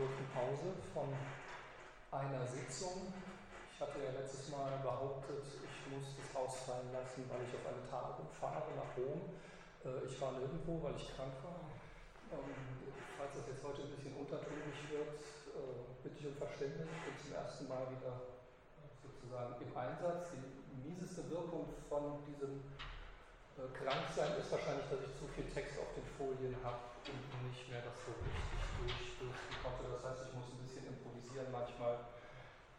kurzen Pause von einer Sitzung. Ich hatte ja letztes Mal behauptet, ich muss das ausfallen lassen, weil ich auf eine Tagung fahre nach Rom. Äh, ich war nirgendwo, weil ich krank war. Ähm, falls das jetzt heute ein bisschen untertönig wird, äh, bitte ich um Verständnis. Ich bin zum ersten Mal wieder sozusagen im Einsatz. Die mieseste Wirkung von diesem äh, Kranksein ist wahrscheinlich, dass ich zu viel Text auf den Folien habe und nicht mehr das so richtig durchfließen konnte. Das heißt, ich muss ein bisschen improvisieren manchmal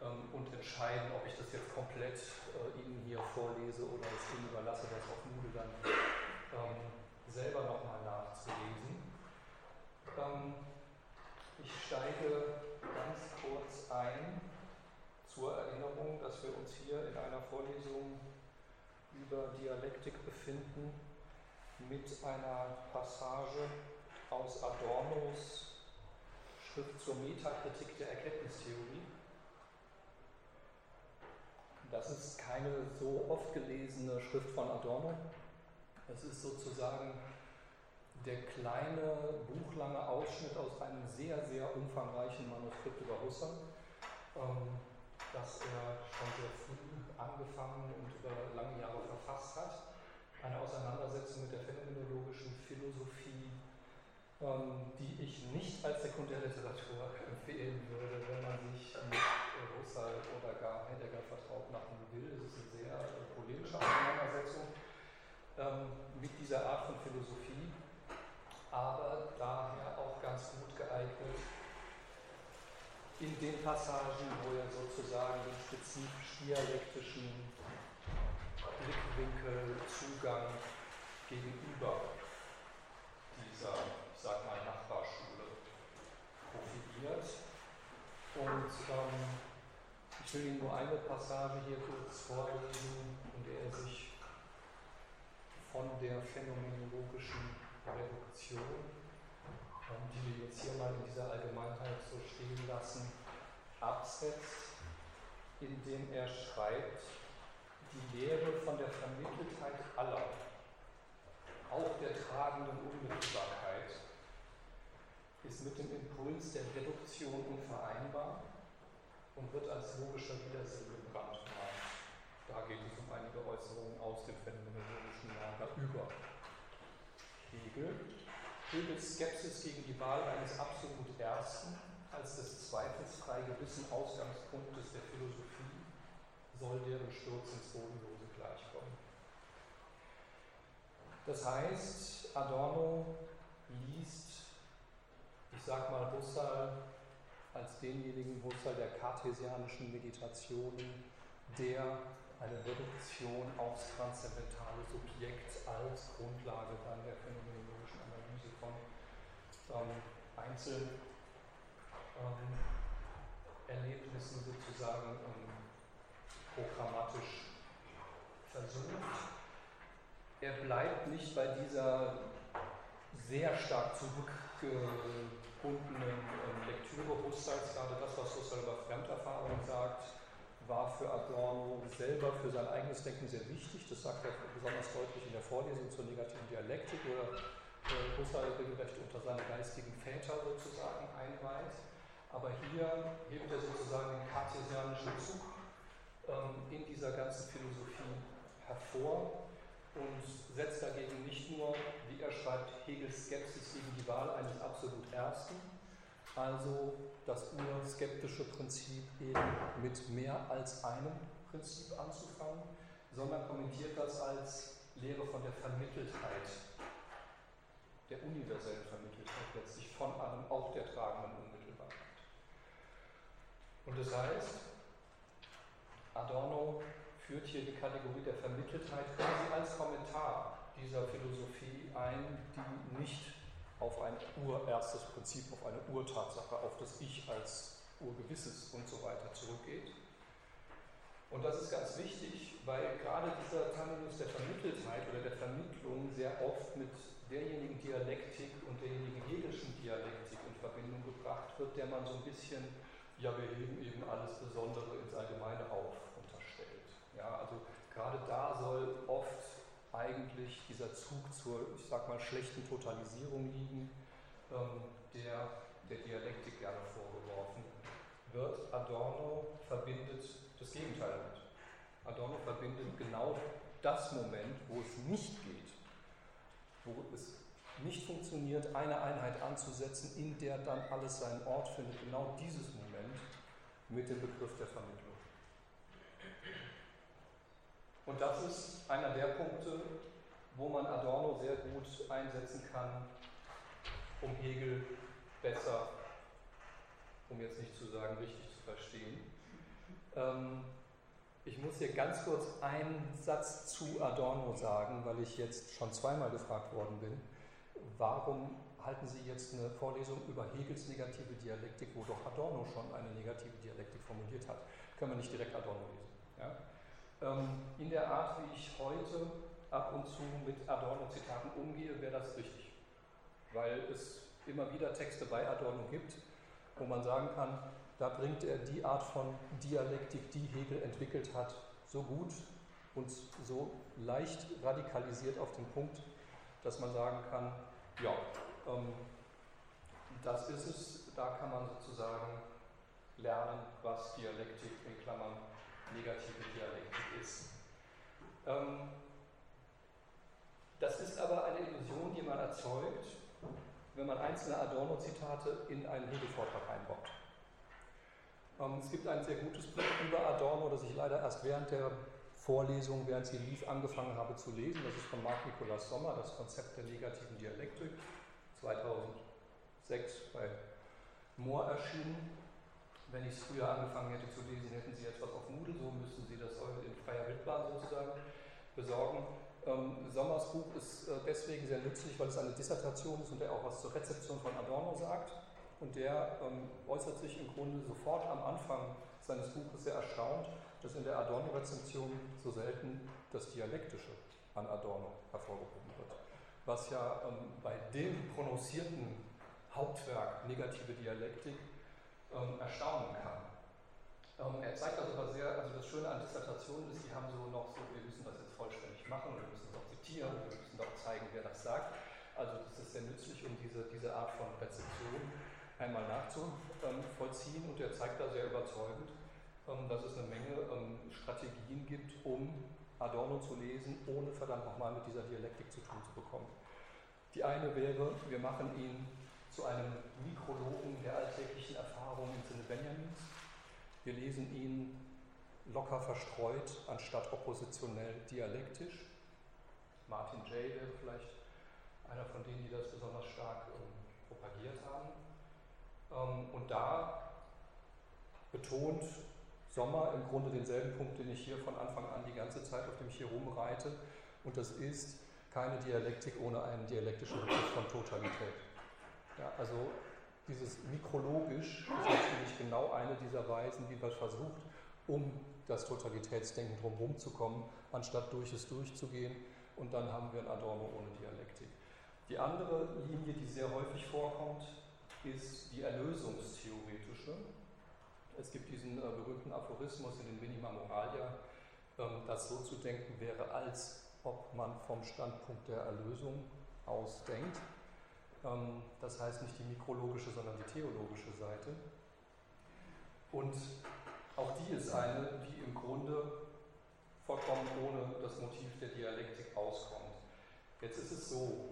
ähm, und entscheiden, ob ich das jetzt komplett äh, Ihnen hier vorlese oder es Ihnen überlasse, das auf Moodle dann ähm, selber nochmal nachzulesen. Ähm, ich steige ganz kurz ein zur Erinnerung, dass wir uns hier in einer Vorlesung über Dialektik befinden mit einer Passage aus Adornos Schrift zur Metakritik der Erkenntnistheorie. Das ist keine so oft gelesene Schrift von Adorno. Es ist sozusagen der kleine, buchlange Ausschnitt aus einem sehr, sehr umfangreichen Manuskript über Husserl, ähm, das er schon sehr früh angefangen und über lange Jahre verfasst hat. Eine Auseinandersetzung mit der phänomenologischen Philosophie ähm, die ich nicht als Sekundärliteratur empfehlen würde, wenn man sich mit Husserl oder gar Heidegger vertraut machen will. Es ist eine sehr äh, polemische Auseinandersetzung ähm, mit dieser Art von Philosophie, aber daher auch ganz gut geeignet in den Passagen, wo er sozusagen den spezifisch dialektischen Blickwinkel, Zugang gegenüber dieser sag mal, Nachbarschule profitiert. Und ähm, ich will Ihnen nur eine Passage hier kurz vorlesen, in der er sich von der phänomenologischen Reduktion, die wir jetzt hier mal in dieser Allgemeinheit so stehen lassen, absetzt, indem er schreibt, die Lehre von der Vermitteltheit aller, auch der tragenden Unmittelbarkeit, ist mit dem Impuls der Reduktion unvereinbar und wird als logischer Widersinn gebrandmarkt. Da geht es um einige Äußerungen aus dem phänomenologischen Lager über Hegel. Hegels Skepsis gegen die Wahl eines absolut Ersten als des zweifelsfrei gewissen Ausgangspunktes der Philosophie soll deren Sturz ins Bodenlose gleichkommen. Das heißt, Adorno liest ich sage mal Husserl als denjenigen Husserl der kartesianischen Meditationen, der eine Reduktion aufs transzendentale Subjekt als Grundlage dann der phänomenologischen Analyse von ähm, Einzelerlebnissen ähm, sozusagen ähm, programmatisch versucht. Er bleibt nicht bei dieser sehr stark zurückgebundenen ähm, Lektüre Husserls, gerade das, was Husserl über Fremderfahrung sagt, war für Adorno selber für sein eigenes Denken sehr wichtig. Das sagt er besonders deutlich in der Vorlesung zur negativen Dialektik, wo er äh, Husserl regelrecht unter seine geistigen Väter sozusagen einweiht. Aber hier hebt er sozusagen den kartesianischen Zug ähm, in dieser ganzen Philosophie hervor und setzt dagegen nicht nur, wie er schreibt, Hegels Skepsis gegen die Wahl eines absolut Ersten, also das urskeptische Prinzip eben mit mehr als einem Prinzip anzufangen, sondern kommentiert das als Lehre von der Vermitteltheit, der universellen Vermitteltheit letztlich von allem, auch der tragenden Unmittelbarkeit. Und das heißt, Adorno führt hier die Kategorie der Vermitteltheit quasi als Kommentar dieser Philosophie ein, die nicht auf ein urerstes Prinzip, auf eine Urtatsache, auf das Ich als Urgewisses und so weiter zurückgeht. Und das ist ganz wichtig, weil gerade dieser Terminus der Vermitteltheit oder der Vermittlung sehr oft mit derjenigen Dialektik und derjenigen hegelischen Dialektik in Verbindung gebracht wird, der man so ein bisschen, ja, wir heben eben alles Besondere ins Allgemeine auf unterstellt. Ja, also gerade da soll oft eigentlich dieser Zug zur, ich sag mal, schlechten Totalisierung liegen, ähm, der der Dialektik gerne vorgeworfen wird, Adorno verbindet das Gegenteil damit. Adorno verbindet genau das Moment, wo es nicht geht, wo es nicht funktioniert, eine Einheit anzusetzen, in der dann alles seinen Ort findet, genau dieses Moment mit dem Begriff der Vermittlung. Und das ist einer der Punkte, wo man Adorno sehr gut einsetzen kann, um Hegel besser, um jetzt nicht zu sagen, richtig zu verstehen. Ähm, ich muss hier ganz kurz einen Satz zu Adorno sagen, weil ich jetzt schon zweimal gefragt worden bin. Warum halten Sie jetzt eine Vorlesung über Hegels negative Dialektik, wo doch Adorno schon eine negative Dialektik formuliert hat? Können wir nicht direkt Adorno lesen. Ja? Ähm, in der Art, wie ich heute ab und zu mit Adorno-Zitaten umgehe, wäre das richtig. Weil es immer wieder Texte bei Adorno gibt, wo man sagen kann, da bringt er die Art von Dialektik, die Hegel entwickelt hat, so gut und so leicht radikalisiert auf den Punkt, dass man sagen kann, ja, ähm, das ist es, da kann man sozusagen lernen, was Dialektik in Klammern negative Dialektik ist. Ähm, das ist aber eine Illusion, die man erzeugt, wenn man einzelne Adorno-Zitate in einen Hegel-Vortrag einbaut. Ähm, es gibt ein sehr gutes Buch über Adorno, das ich leider erst während der Vorlesung, während sie lief, angefangen habe zu lesen. Das ist von Marc Nikolaus Sommer, das Konzept der negativen Dialektik, 2006 bei Mohr erschienen. Wenn ich es früher angefangen hätte zu lesen, hätten Sie etwas auf Moodle, so müssten Sie das in freier Wildbahn sozusagen besorgen. Ähm, Sommers Buch ist äh, deswegen sehr nützlich, weil es eine Dissertation ist und er auch was zur Rezeption von Adorno sagt. Und der ähm, äußert sich im Grunde sofort am Anfang seines Buches sehr erstaunt, dass in der Adorno-Rezension so selten das Dialektische an Adorno hervorgehoben wird. Was ja ähm, bei dem prononcierten Hauptwerk Negative Dialektik ähm, erstaunen kann. Ähm, er zeigt also was sehr, also das Schöne an Dissertationen ist, die haben so noch so, wir müssen das jetzt vollständig machen, wir müssen es auch zitieren, wir müssen auch zeigen, wer das sagt. Also das ist sehr nützlich, um diese, diese Art von Rezeption einmal nachzuvollziehen und er zeigt da sehr überzeugend, ähm, dass es eine Menge ähm, Strategien gibt, um Adorno zu lesen, ohne verdammt nochmal mit dieser Dialektik zu tun zu bekommen. Die eine wäre, wir machen ihn zu einem Mikrologen der alltäglichen Erfahrung im Sinne Benjamins. Wir lesen ihn locker verstreut, anstatt oppositionell dialektisch. Martin Jay wäre vielleicht einer von denen, die das besonders stark ähm, propagiert haben. Ähm, und da betont Sommer im Grunde denselben Punkt, den ich hier von Anfang an die ganze Zeit, auf dem ich hier rumreite. Und das ist keine Dialektik ohne einen dialektischen Begriff von Totalität. Ja, also dieses Mikrologisch ist natürlich genau eine dieser Weisen, wie man versucht, um das Totalitätsdenken drumherum zu kommen, anstatt durch es durchzugehen. Und dann haben wir ein Adorno ohne Dialektik. Die andere Linie, die sehr häufig vorkommt, ist die erlösungstheoretische. Es gibt diesen äh, berühmten Aphorismus in den Minima Moralia, ähm, dass so zu denken wäre, als ob man vom Standpunkt der Erlösung ausdenkt. Ähm, das heißt nicht die mikrologische, sondern die theologische Seite. Und auch die ist eine, die im Grunde vollkommen ohne das Motiv der Dialektik auskommt. Jetzt ist es so,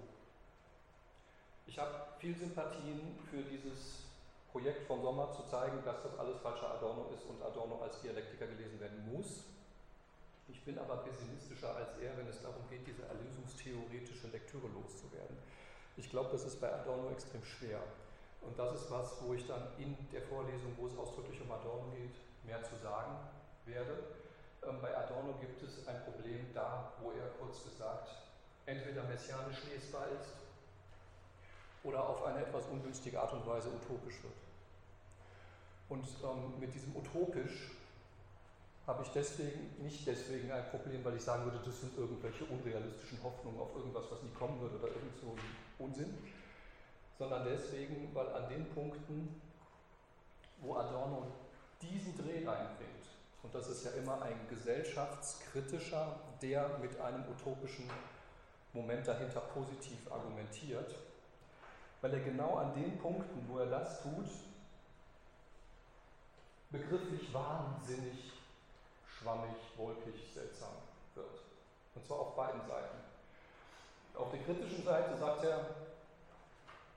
ich habe viel Sympathien für dieses Projekt von Sommer zu zeigen, dass das alles falscher Adorno ist und Adorno als Dialektiker gelesen werden muss. Ich bin aber pessimistischer als er, wenn es darum geht, diese erlösungstheoretische Lektüre loszuwerden. Ich glaube, das ist bei Adorno extrem schwer. Und das ist was, wo ich dann in der Vorlesung, wo es ausdrücklich um Adorno geht, mehr zu sagen werde. Ähm, bei Adorno gibt es ein Problem da, wo er kurz gesagt entweder messianisch lesbar ist oder auf eine etwas ungünstige Art und Weise utopisch wird. Und ähm, mit diesem utopisch habe ich deswegen, nicht deswegen ein Problem, weil ich sagen würde, das sind irgendwelche unrealistischen Hoffnungen auf irgendwas, was nie kommen wird oder irgend so ein Unsinn, sondern deswegen, weil an den Punkten, wo Adorno diesen Dreh reinbringt, und das ist ja immer ein gesellschaftskritischer, der mit einem utopischen Moment dahinter positiv argumentiert, weil er genau an den Punkten, wo er das tut, begrifflich wahnsinnig, schwammig, wolkig, seltsam wird. Und zwar auf beiden Seiten. Auf der kritischen Seite sagt er,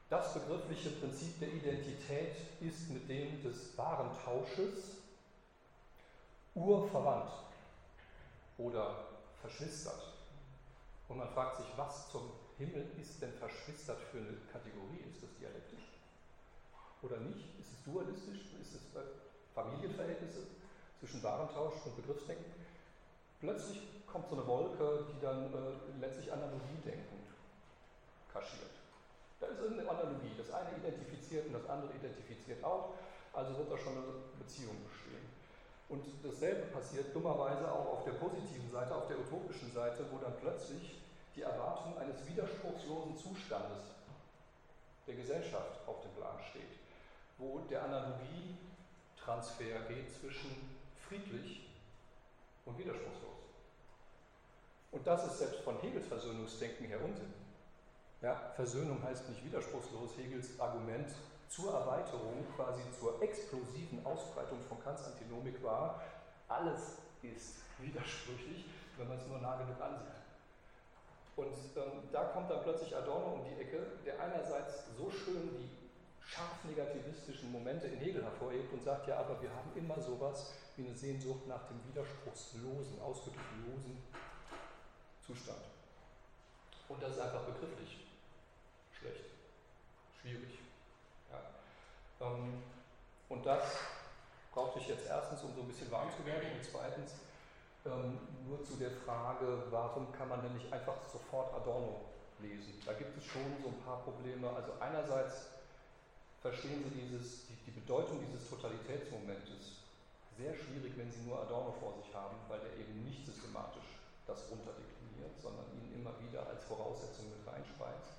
das begriffliche Prinzip der Identität ist mit dem des wahren Tausches urverwandt oder verschwistert. Und man fragt sich, was zum Himmel ist denn verschwistert für eine Kategorie? Ist das dialektisch oder nicht? Ist es dualistisch? Ist es Familienverhältnisse zwischen Warentausch und Begriffsdenken? Plötzlich kommt so eine Wolke, die dann äh, letztlich Analogiedenken kaschiert. Da ist irgendeine Analogie. Das eine identifiziert und das andere identifiziert auch. Also wird da schon eine Beziehung bestehen. Und dasselbe passiert dummerweise auch auf der positiven Seite, auf der utopischen Seite, wo dann plötzlich die Erwartung eines widerspruchslosen Zustandes der Gesellschaft auf dem Plan steht, wo der Analogietransfer geht zwischen friedlich und widerspruchslos. Und das ist selbst von Hegels Versöhnungsdenken her Unsinn. Ja, Versöhnung heißt nicht widerspruchslos. Hegels Argument zur Erweiterung, quasi zur explosiven Ausbreitung von Kants Antinomik war, alles ist widersprüchlich, wenn man es nur nah genug ansieht. Und ähm, da kommt dann plötzlich Adorno um die Ecke, der einerseits so schön die scharf negativistischen Momente in Hegel hervorhebt und sagt, ja, aber wir haben immer sowas wie eine Sehnsucht nach dem widerspruchslosen, ausdruckslosen Zustand. Und das ist einfach begrifflich schlecht, schwierig. Ja. Ähm, und das brauchte ich jetzt erstens, um so ein bisschen warm zu werden, und zweitens, ähm, nur zu der Frage, warum kann man denn nicht einfach sofort Adorno lesen? Da gibt es schon so ein paar Probleme. Also einerseits verstehen Sie dieses, die, die Bedeutung dieses Totalitätsmomentes sehr schwierig, wenn Sie nur Adorno vor sich haben, weil er eben nicht systematisch das runterdekliniert, sondern ihn immer wieder als Voraussetzung mit reinspeist.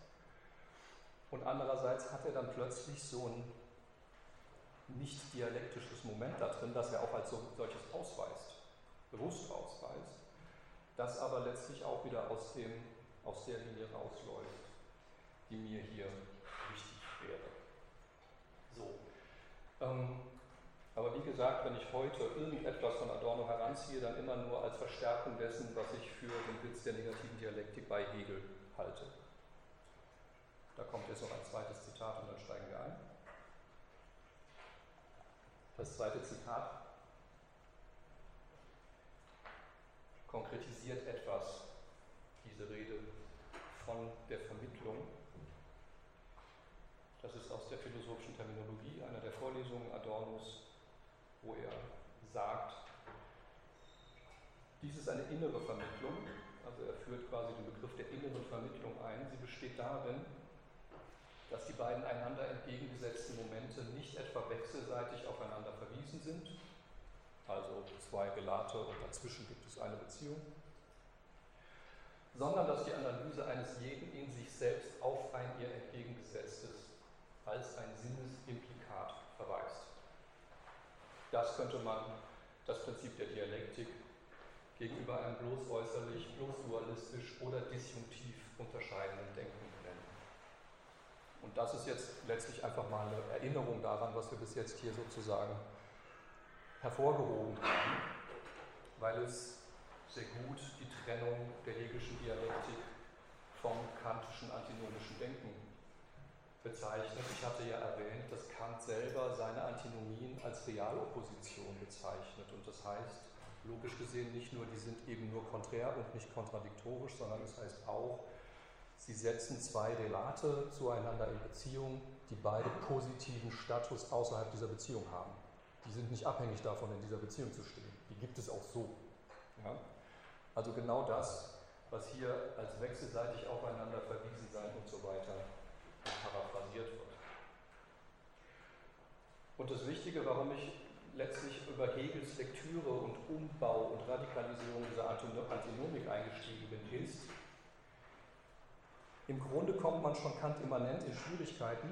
Und andererseits hat er dann plötzlich so ein nicht dialektisches Moment da drin, das er auch als solches ausweist bewusst ausweist, das aber letztlich auch wieder aus, dem, aus der Linie rausläuft, die mir hier wichtig wäre. So. Ähm, aber wie gesagt, wenn ich heute irgendetwas von Adorno heranziehe, dann immer nur als Verstärkung dessen, was ich für den Witz der negativen Dialektik bei Hegel halte. Da kommt jetzt noch ein zweites Zitat und dann steigen wir ein. Das zweite Zitat konkretisiert etwas diese Rede von der Vermittlung. Das ist aus der philosophischen Terminologie einer der Vorlesungen Adornos, wo er sagt, dies ist eine innere Vermittlung, also er führt quasi den Begriff der inneren Vermittlung ein. Sie besteht darin, dass die beiden einander entgegengesetzten Momente nicht etwa wechselseitig aufeinander verwiesen sind, also zwei Gelate und dazwischen gibt es eine Beziehung, sondern dass die Analyse eines jeden in sich selbst auf ein ihr entgegengesetztes als ein Sinnesimplikat. Das könnte man das Prinzip der Dialektik gegenüber einem bloß äußerlich, bloß dualistisch oder disjunktiv unterscheidenden Denken nennen. Und das ist jetzt letztlich einfach mal eine Erinnerung daran, was wir bis jetzt hier sozusagen hervorgehoben haben, weil es sehr gut die Trennung der hegelischen Dialektik vom kantischen antinomischen Denken bezeichnet. Ich hatte ja erwähnt, dass Kant selber seine Antinomien als Realopposition bezeichnet. Und das heißt, logisch gesehen, nicht nur, die sind eben nur konträr und nicht kontradiktorisch, sondern es das heißt auch, sie setzen zwei Relate zueinander in Beziehung, die beide positiven Status außerhalb dieser Beziehung haben die sind nicht abhängig davon, in dieser Beziehung zu stehen. Die gibt es auch so. Ja? Also genau das, was hier als wechselseitig aufeinander verwiesen sein und so weiter paraphrasiert wird. Und das Wichtige, warum ich letztlich über Hegels Lektüre und Umbau und Radikalisierung dieser Antinomik eingestiegen bin, ist, im Grunde kommt man schon Kant immanent in Schwierigkeiten,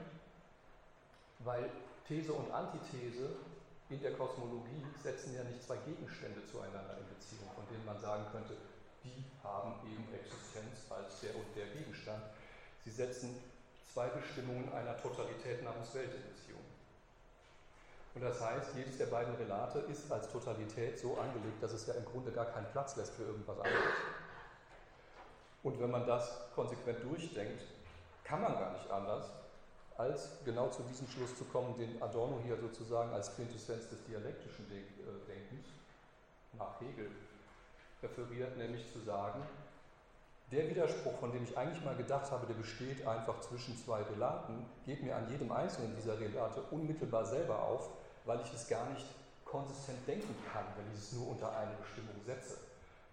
weil These und Antithese in der Kosmologie setzen ja nicht zwei Gegenstände zueinander in Beziehung, von denen man sagen könnte, die haben eben Existenz als der und der Gegenstand. Sie setzen zwei Bestimmungen einer Totalität namens Welt in Beziehung. Und das heißt, jedes der beiden Relate ist als Totalität so angelegt, dass es ja im Grunde gar keinen Platz lässt für irgendwas anderes. Und wenn man das konsequent durchdenkt, kann man gar nicht anders, als genau zu diesem Schluss zu kommen, den Adorno hier sozusagen als Quintessenz des dialektischen äh, Denkens nach Hegel referiert, nämlich zu sagen, der Widerspruch, von dem ich eigentlich mal gedacht habe, der besteht einfach zwischen zwei Relaten, geht mir an jedem einzelnen dieser Relate unmittelbar selber auf, weil ich es gar nicht konsistent denken kann, wenn ich es nur unter eine Bestimmung setze.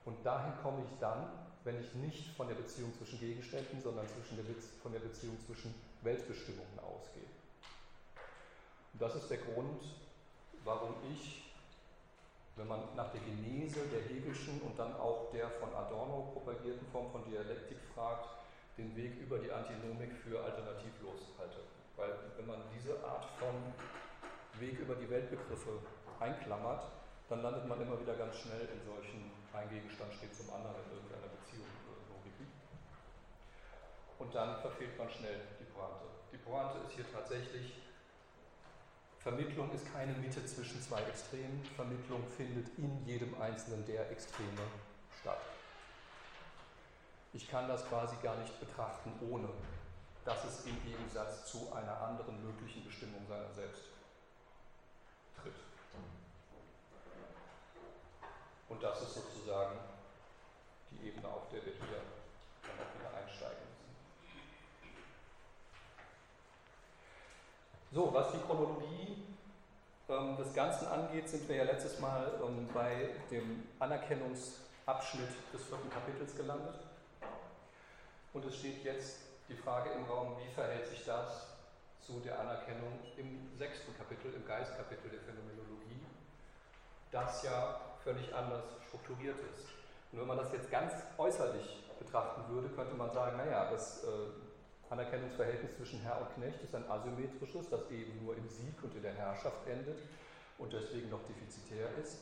Und dahin komme ich dann, wenn ich nicht von der Beziehung zwischen Gegenständen, sondern zwischen der von der Beziehung zwischen Weltbestimmungen ausgehe. Und das ist der Grund, warum ich, wenn man nach der Genese der Hegelschen und dann auch der von Adorno propagierten Form von Dialektik fragt, den Weg über die Antinomik für alternativlos halte. Weil wenn man diese Art von Weg über die Weltbegriffe einklammert, dann landet man immer wieder ganz schnell in solchen, ein Gegenstand steht zum anderen in irgendeiner Beziehung Logiken. Und dann verfehlt man schnell die Pointe. Die Pointe ist hier tatsächlich, Vermittlung ist keine Mitte zwischen zwei Extremen, Vermittlung findet in jedem einzelnen der Extreme statt. Ich kann das quasi gar nicht betrachten, ohne dass es im Gegensatz zu einer anderen möglichen Bestimmung seiner selbst tritt. Und das ist sozusagen die Ebene, auf der wir hier dann auch wieder einsteigen müssen. So, was die Chronologie ähm, des Ganzen angeht, sind wir ja letztes Mal ähm, bei dem Anerkennungsabschnitt des vierten Kapitels gelandet. Und es steht jetzt die Frage im Raum, wie verhält sich das zu der Anerkennung im sechsten Kapitel, im Geistkapitel der Phänomenologie, das ja völlig anders strukturiert ist. Und wenn man das jetzt ganz äußerlich betrachten würde, könnte man sagen, naja, das äh, Anerkennungsverhältnis zwischen Herr und Knecht ist ein asymmetrisches, das eben nur im Sieg und in der Herrschaft endet und deswegen noch defizitär ist.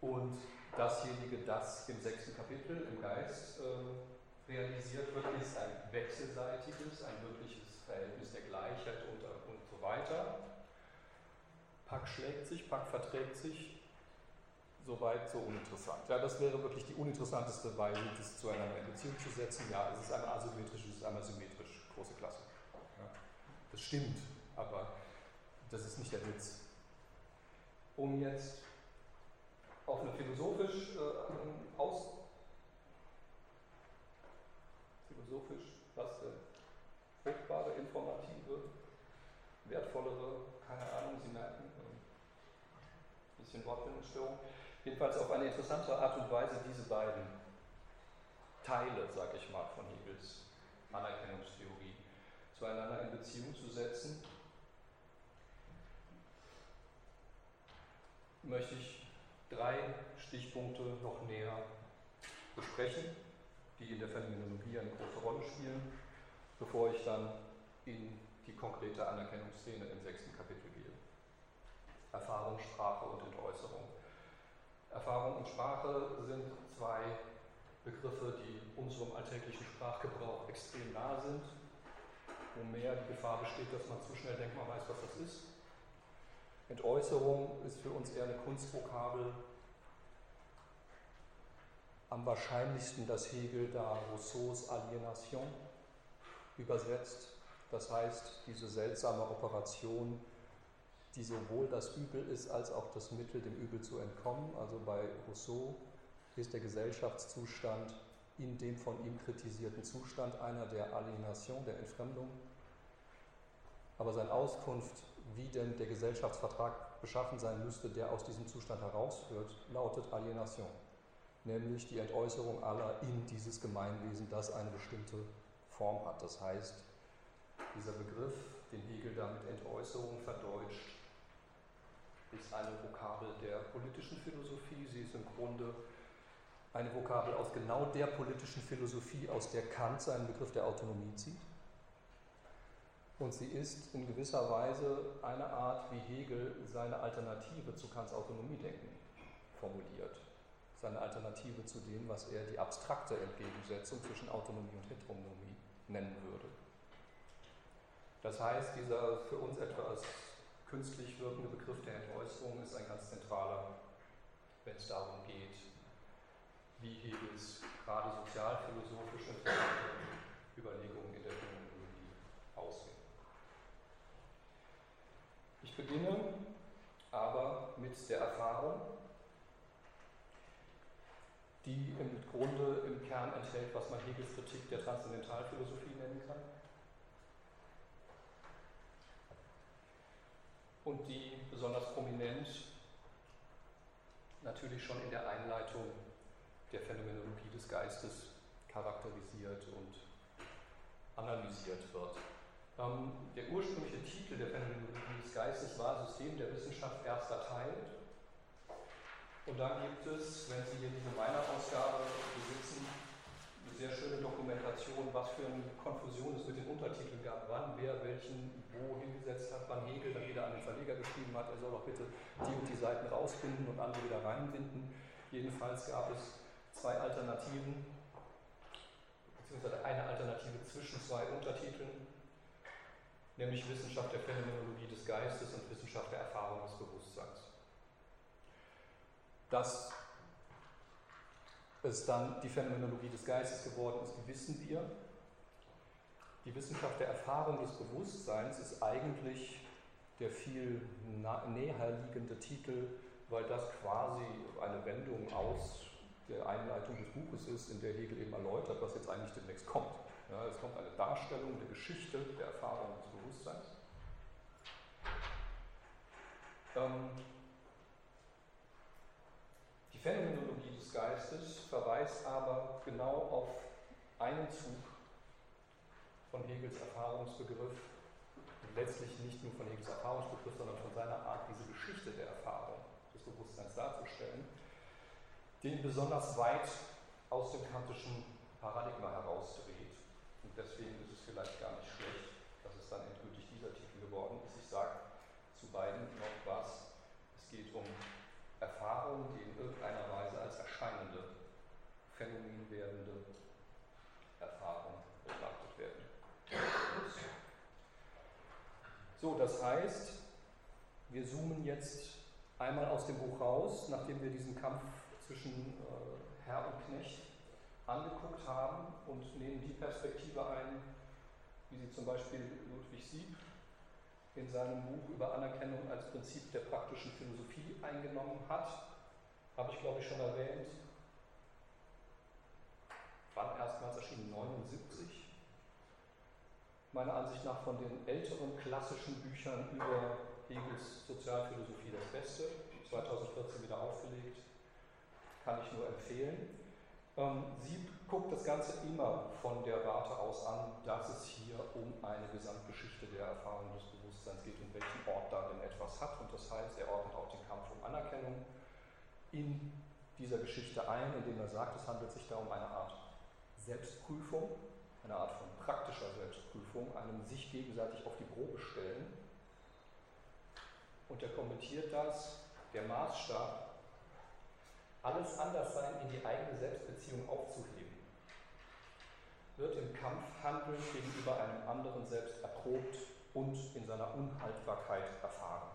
Und dasjenige, das im sechsten Kapitel im Geist äh, realisiert wird, ist ein wechselseitiges, ein wirkliches Verhältnis der Gleichheit und, und so weiter. Pack schlägt sich, Pack verträgt sich, soweit so uninteressant. Ja, das wäre wirklich die uninteressanteste Weise, das zueinander in Beziehung zu setzen. Ja, es ist einmal asymmetrisch, es ist einmal symmetrisch. Große Klasse. Ja, das stimmt, aber das ist nicht der Witz. Um jetzt auf eine philosophisch äh, aus philosophisch, was? Fruchtbare, informative, wertvollere, keine Ahnung, Sie merken, ein bisschen Wortfindungsstörung jedenfalls auf eine interessante Art und Weise diese beiden Teile, sage ich mal, von Hegels Anerkennungstheorie zueinander in Beziehung zu setzen, möchte ich drei Stichpunkte noch näher besprechen, die in der Phänomenologie eine große Rolle spielen, bevor ich dann in die konkrete Anerkennungsszene im sechsten Kapitel gehe. Erfahrung, Sprache und Entäußerung. Erfahrung und Sprache sind zwei Begriffe, die unserem alltäglichen Sprachgebrauch extrem nah sind, wo mehr die Gefahr besteht, dass man zu schnell denkt, man weiß, was das ist. Entäußerung ist für uns eher eine Kunstvokabel. Am wahrscheinlichsten das Hegel da Rousseaus Alienation übersetzt. Das heißt, diese seltsame Operation, die sowohl das Übel ist als auch das Mittel, dem Übel zu entkommen. Also bei Rousseau ist der Gesellschaftszustand in dem von ihm kritisierten Zustand einer der Alienation, der Entfremdung. Aber seine Auskunft, wie denn der Gesellschaftsvertrag beschaffen sein müsste, der aus diesem Zustand herausführt, lautet Alienation, nämlich die Entäußerung aller in dieses Gemeinwesen, das eine bestimmte Form hat. Das heißt, dieser Begriff, den Hegel damit Entäußerung verdeutscht, ist eine Vokabel der politischen Philosophie. Sie ist im Grunde eine Vokabel aus genau der politischen Philosophie, aus der Kant seinen Begriff der Autonomie zieht. Und sie ist in gewisser Weise eine Art, wie Hegel seine Alternative zu Kants Autonomiedenken formuliert. Seine Alternative zu dem, was er die abstrakte Entgegensetzung zwischen Autonomie und Heteronomie nennen würde. Das heißt, dieser für uns etwas künstlich wirkende Begriff der Entäußerung ist ein ganz zentraler, wenn es darum geht, wie Hegels gerade sozialphilosophische Überlegungen in der Phänomenologie aussehen. Ich beginne aber mit der Erfahrung, die im Grunde im Kern enthält, was man Hegels Kritik der Transzendentalphilosophie nennen kann. Und die besonders prominent natürlich schon in der Einleitung der Phänomenologie des Geistes charakterisiert und analysiert wird. Ähm, der ursprüngliche Titel der Phänomenologie des Geistes war System der Wissenschaft erster Teil. Und dann gibt es, wenn Sie hier diese meiner Ausgabe besitzen, eine sehr schöne Dokumentation, was für eine Konfusion es mit den Untertiteln gab, wann wer welchen wo hingesetzt hat, wann Hegel dann wieder an den Verleger geschrieben hat, er soll doch bitte die und die Seiten rausbinden und andere wieder reinbinden. Jedenfalls gab es zwei Alternativen, beziehungsweise eine Alternative zwischen zwei Untertiteln, nämlich Wissenschaft der Phänomenologie des Geistes und Wissenschaft der Erfahrung des Bewusstseins. Dass es dann die Phänomenologie des Geistes geworden ist, wissen wir. Die Wissenschaft der Erfahrung des Bewusstseins ist eigentlich der viel näher liegende Titel, weil das quasi eine Wendung aus der Einleitung des Buches ist, in der Hegel eben erläutert, was jetzt eigentlich demnächst kommt. Ja, es kommt eine Darstellung der Geschichte der Erfahrung des Bewusstseins. Ähm, die Phänomenologie des Geistes verweist aber genau auf einen Zug von Hegels Erfahrungsbegriff, letztlich nicht nur von Hegels Erfahrungsbegriff, sondern von seiner Art, diese Geschichte der Erfahrung des Bewusstseins darzustellen den besonders weit aus dem kantischen Paradigma herausdreht. Und deswegen ist es vielleicht gar nicht schlecht, dass es dann endgültig dieser Titel geworden ist. Ich sage zu beiden noch was. Es geht um Erfahrungen, die in irgendeiner Weise als erscheinende, Phänomen werdende Erfahrung betrachtet werden. So, das heißt, wir zoomen jetzt einmal aus dem Buch raus, nachdem wir diesen Kampf zwischen äh, Herr und Knecht angeguckt haben und nehmen die Perspektive ein, wie sie zum Beispiel Ludwig Sieb in seinem Buch über Anerkennung als Prinzip der praktischen Philosophie eingenommen hat. Habe ich, glaube ich, schon erwähnt. Wann erstmals erschienen? 79. Meiner Ansicht nach von den älteren klassischen Büchern über Hegels Sozialphilosophie das Beste. 2014 wieder aufgelegt kann ich nur empfehlen. Ähm, sie guckt das Ganze immer von der Warte aus an, dass es hier um eine Gesamtgeschichte der Erfahrung des Bewusstseins geht und welchen Ort darin etwas hat. Und das heißt, er ordnet auch den Kampf um Anerkennung in dieser Geschichte ein, indem er sagt, es handelt sich da um eine Art Selbstprüfung, eine Art von praktischer Selbstprüfung, einem sich gegenseitig auf die Probe stellen. Und er kommentiert das, der Maßstab alles Anderssein in die eigene Selbstbeziehung aufzuheben, wird im Kampfhandeln gegenüber einem anderen selbst erprobt und in seiner Unhaltbarkeit erfahren.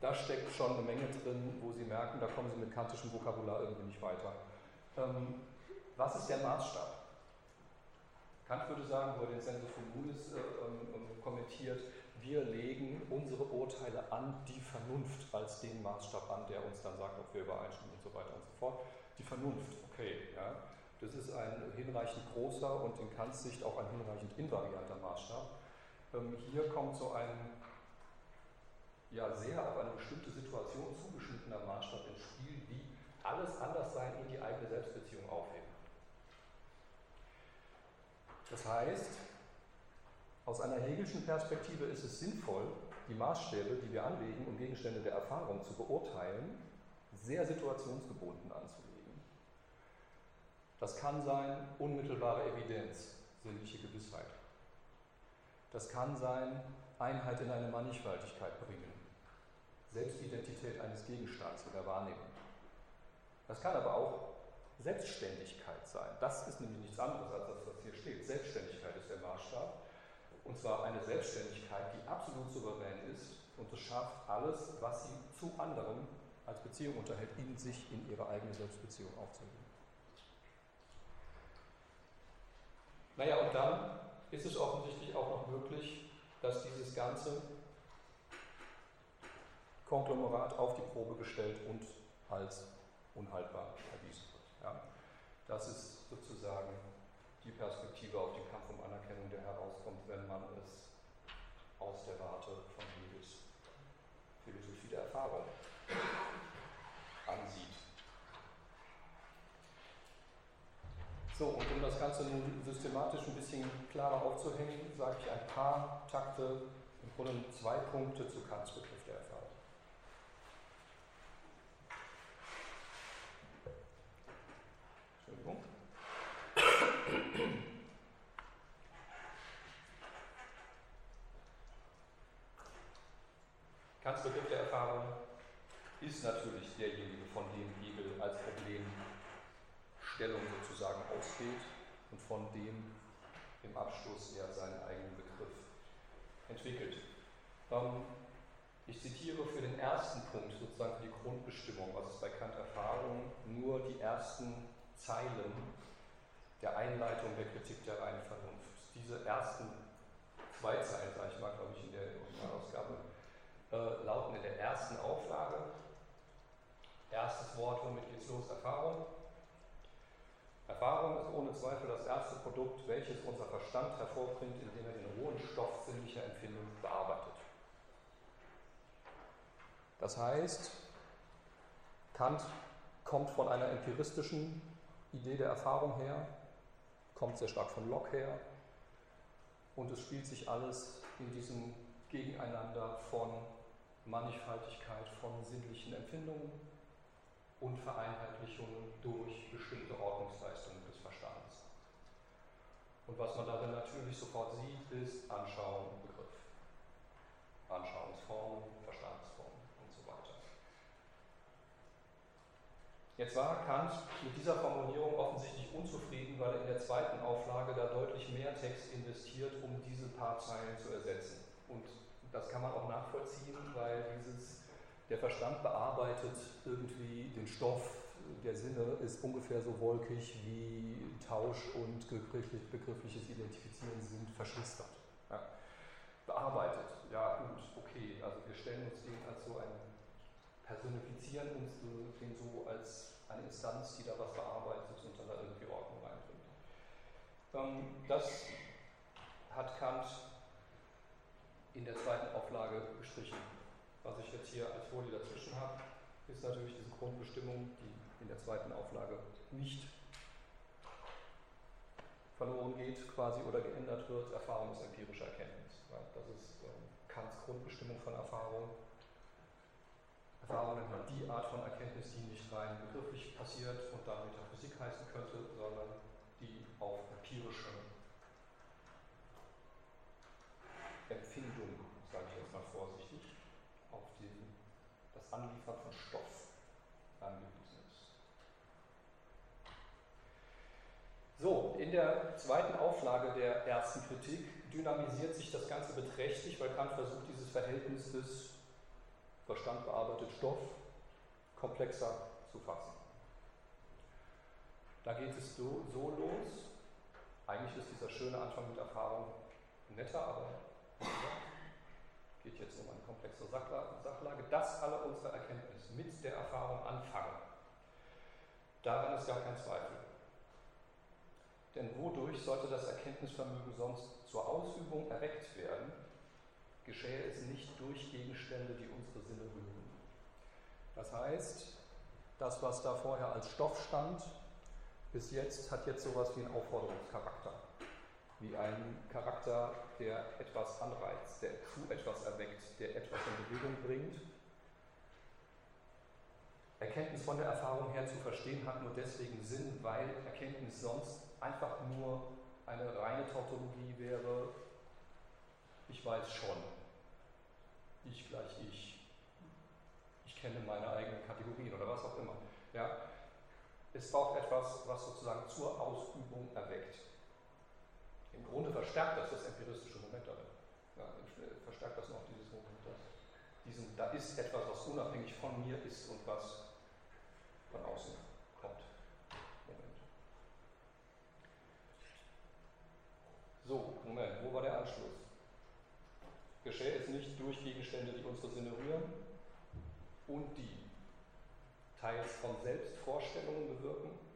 Da steckt schon eine Menge drin, wo Sie merken, da kommen Sie mit kantischem Vokabular irgendwie nicht weiter. Ähm, was ist der Maßstab? Kant würde sagen, wo er den Sensus Communis äh, ähm, kommentiert, wir legen unsere Urteile an die Vernunft als den Maßstab an, der uns dann sagt, ob wir übereinstimmen und so weiter und so fort. Die Vernunft, okay, ja. Das ist ein hinreichend großer und in Kants Sicht auch ein hinreichend invarianter Maßstab. Ähm, hier kommt so ein ja, sehr auf eine bestimmte Situation zugeschnittener Maßstab ins Spiel, wie alles Anderssein in die eigene Selbstbeziehung aufheben. Das heißt, aus einer hegelischen Perspektive ist es sinnvoll, die Maßstäbe, die wir anlegen, um Gegenstände der Erfahrung zu beurteilen, sehr situationsgebunden anzulegen. Das kann sein unmittelbare Evidenz, sinnliche Gewissheit. Das kann sein Einheit in eine Mannigfaltigkeit bringen, Selbstidentität eines Gegenstands in der Wahrnehmung. Das kann aber auch Selbstständigkeit sein. Das ist nämlich nichts anderes als das, was hier steht. Selbstständigkeit ist der Maßstab. Und zwar eine Selbstständigkeit, die absolut es schafft, alles, was sie zu anderen als Beziehung unterhält, in sich, in ihre eigene Selbstbeziehung aufzunehmen. Naja, und dann ist es offensichtlich auch noch möglich, dass dieses ganze Konglomerat auf die Probe gestellt und als unhaltbar erwiesen wird. Ja. Das ist sozusagen die Perspektive auf den Kampf um Anerkennung, der herauskommt, wenn man es aus der Warte von Hegels Philosophie der Erfahrung ansieht. So, und um das Ganze nun systematisch ein bisschen klarer aufzuhängen, sage ich ein paar Takte, im Grunde zwei Punkte zu Kants Begriff der Erfahrung. Entschuldigung. Kants Begriff der Erfahrung ist natürlich derjenige, von dem Hegel als Problemstellung sozusagen ausgeht und von dem im Abschluss er seinen eigenen Begriff entwickelt. Ich zitiere für den ersten Punkt, sozusagen für die Grundbestimmung, was ist bei Kant Erfahrung, nur die ersten Zeilen der Einleitung der Kritik der reinen Vernunft. Diese ersten zwei Zeilen, sage ich mal, glaube ich, in der Originalausgabe, äh, lauten in der ersten Auflage. Erstes Wort, womit geht es los? Erfahrung. Erfahrung ist ohne Zweifel das erste Produkt, welches unser Verstand hervorbringt, indem er den rohen Stoff sinnlicher Empfindung bearbeitet. Das heißt, Kant kommt von einer empiristischen Idee der Erfahrung her, kommt sehr stark von Locke her und es spielt sich alles in diesem Gegeneinander von Mannigfaltigkeit von sinnlichen Empfindungen und Vereinheitlichungen durch bestimmte Ordnungsleistungen des Verstandes. Und was man darin natürlich sofort sieht, ist Anschauung, Begriff. Anschauungsformen, Verstandesformen und so weiter. Jetzt war Kant mit dieser Formulierung offensichtlich unzufrieden, weil er in der zweiten Auflage da deutlich mehr Text investiert, um diese paar Zeilen zu ersetzen. Und das kann man auch nachvollziehen, weil dieses, der Verstand bearbeitet irgendwie den Stoff, der Sinne ist ungefähr so wolkig wie Tausch und begriffliches Identifizieren sind verschwistert. Ja. Bearbeitet, ja gut, okay, also wir stellen uns den als so ein, personifizieren uns den so als eine Instanz, die da was bearbeitet und dann da irgendwie Ordnung reinbringt. Ähm, das hat Kant in der zweiten Auflage gestrichen. Was ich jetzt hier als Folie dazwischen habe, ist natürlich diese Grundbestimmung, die in der zweiten Auflage nicht verloren geht quasi oder geändert wird. Erfahrung ist empirische Erkenntnis. Das ist ähm, Kants Grundbestimmung von Erfahrung. Erfahrung nennt man die Art von Erkenntnis, die nicht rein begrifflich passiert und dann Metaphysik heißen könnte, sondern die auf empirische Empfindung, sage ich jetzt mal vorsichtig, auf den, das Anliefern von Stoff angewiesen ist. So, in der zweiten Auflage der ersten Kritik dynamisiert sich das Ganze beträchtlich, weil Kant versucht, dieses Verhältnis des Verstand bearbeitet Stoff komplexer zu fassen. Da geht es so, so los. Eigentlich ist dieser schöne Anfang mit Erfahrung netter, aber Geht jetzt um eine komplexe Sachlage, dass alle unsere Erkenntnis mit der Erfahrung anfangen. Daran ist gar kein Zweifel. Denn wodurch sollte das Erkenntnisvermögen sonst zur Ausübung erweckt werden, geschehe es nicht durch Gegenstände, die unsere Sinne rühren. Das heißt, das, was da vorher als Stoff stand, bis jetzt hat jetzt sowas wie einen Aufforderungscharakter wie ein Charakter, der etwas anreizt, der zu etwas erweckt, der etwas in Bewegung bringt. Erkenntnis von der Erfahrung her zu verstehen hat nur deswegen Sinn, weil Erkenntnis sonst einfach nur eine reine Tautologie wäre, ich weiß schon, ich gleich ich, ich kenne meine eigenen Kategorien oder was auch immer. Ja? Es braucht etwas, was sozusagen zur Ausübung erweckt. Im Grunde verstärkt das das empiristische Moment darin. Ja, verstärkt das noch dieses Moment, dass Diesem, da ist etwas, was unabhängig von mir ist und was von außen kommt. Moment. So, Moment, wo war der Anschluss? Geschehe es nicht durch Gegenstände, die unsere Sinne rühren und die teils von Selbstvorstellungen bewirken,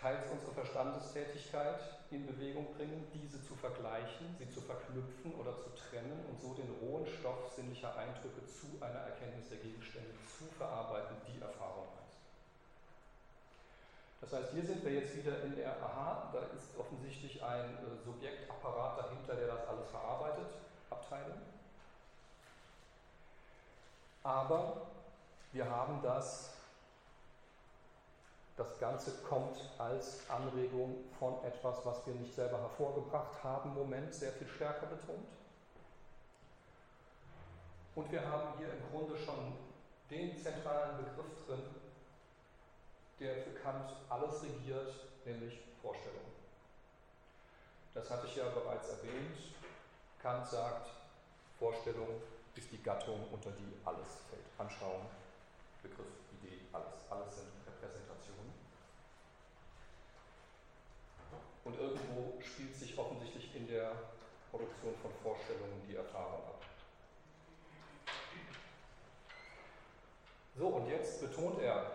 teils unsere Verstandestätigkeit in Bewegung bringen, diese zu vergleichen, sie zu verknüpfen oder zu trennen und so den rohen Stoff sinnlicher Eindrücke zu einer Erkenntnis der Gegenstände zu verarbeiten, die Erfahrung heißt. Das heißt, hier sind wir jetzt wieder in der Aha, da ist offensichtlich ein äh, Subjektapparat dahinter, der das alles verarbeitet, Abteilung. Aber wir haben das das Ganze kommt als Anregung von etwas, was wir nicht selber hervorgebracht haben, Moment sehr viel stärker betont. Und wir haben hier im Grunde schon den zentralen Begriff drin, der für Kant alles regiert, nämlich Vorstellung. Das hatte ich ja bereits erwähnt. Kant sagt, Vorstellung ist die Gattung, unter die alles fällt. Anschauung, Begriff, Idee, alles. Alles sind Und irgendwo spielt sich offensichtlich in der Produktion von Vorstellungen die Erfahrung ab. So, und jetzt betont er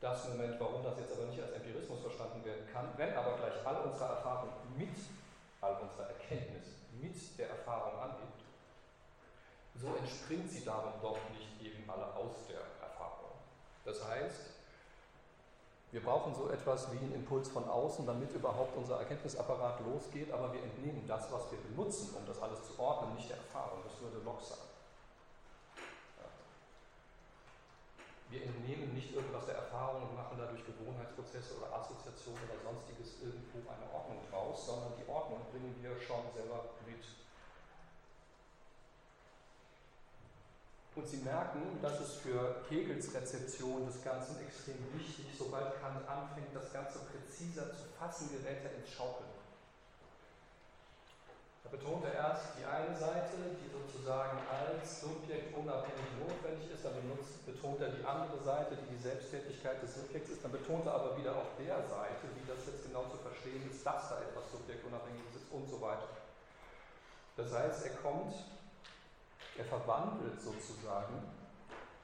das Moment, warum das jetzt aber nicht als Empirismus verstanden werden kann, wenn aber gleich all unsere Erfahrung mit all unserer Erkenntnis mit der Erfahrung angibt, so entspringt sie darum doch nicht eben alle aus der Erfahrung. Das heißt, wir brauchen so etwas wie einen Impuls von außen, damit überhaupt unser Erkenntnisapparat losgeht, aber wir entnehmen das, was wir benutzen, um das alles zu ordnen, nicht der Erfahrung. Das würde Locke sein. Wir entnehmen nicht irgendwas der Erfahrung und machen dadurch Gewohnheitsprozesse oder Assoziationen oder sonstiges irgendwo eine Ordnung draus, sondern die Ordnung bringen wir schon selber mit Und Sie merken, dass es für Hegels Rezeption des Ganzen extrem wichtig, sobald Kant anfängt, das Ganze präziser zu fassen, gerät er ins Schaukeln. Da betont er erst die eine Seite, die sozusagen als Subjekt unabhängig notwendig ist, dann benutzt, betont er die andere Seite, die die Selbsttätigkeit des Subjekts ist, dann betont er aber wieder auf der Seite, wie das jetzt genau zu verstehen ist, dass da etwas subjektunabhängiges ist und so weiter. Das heißt, er kommt er verwandelt sozusagen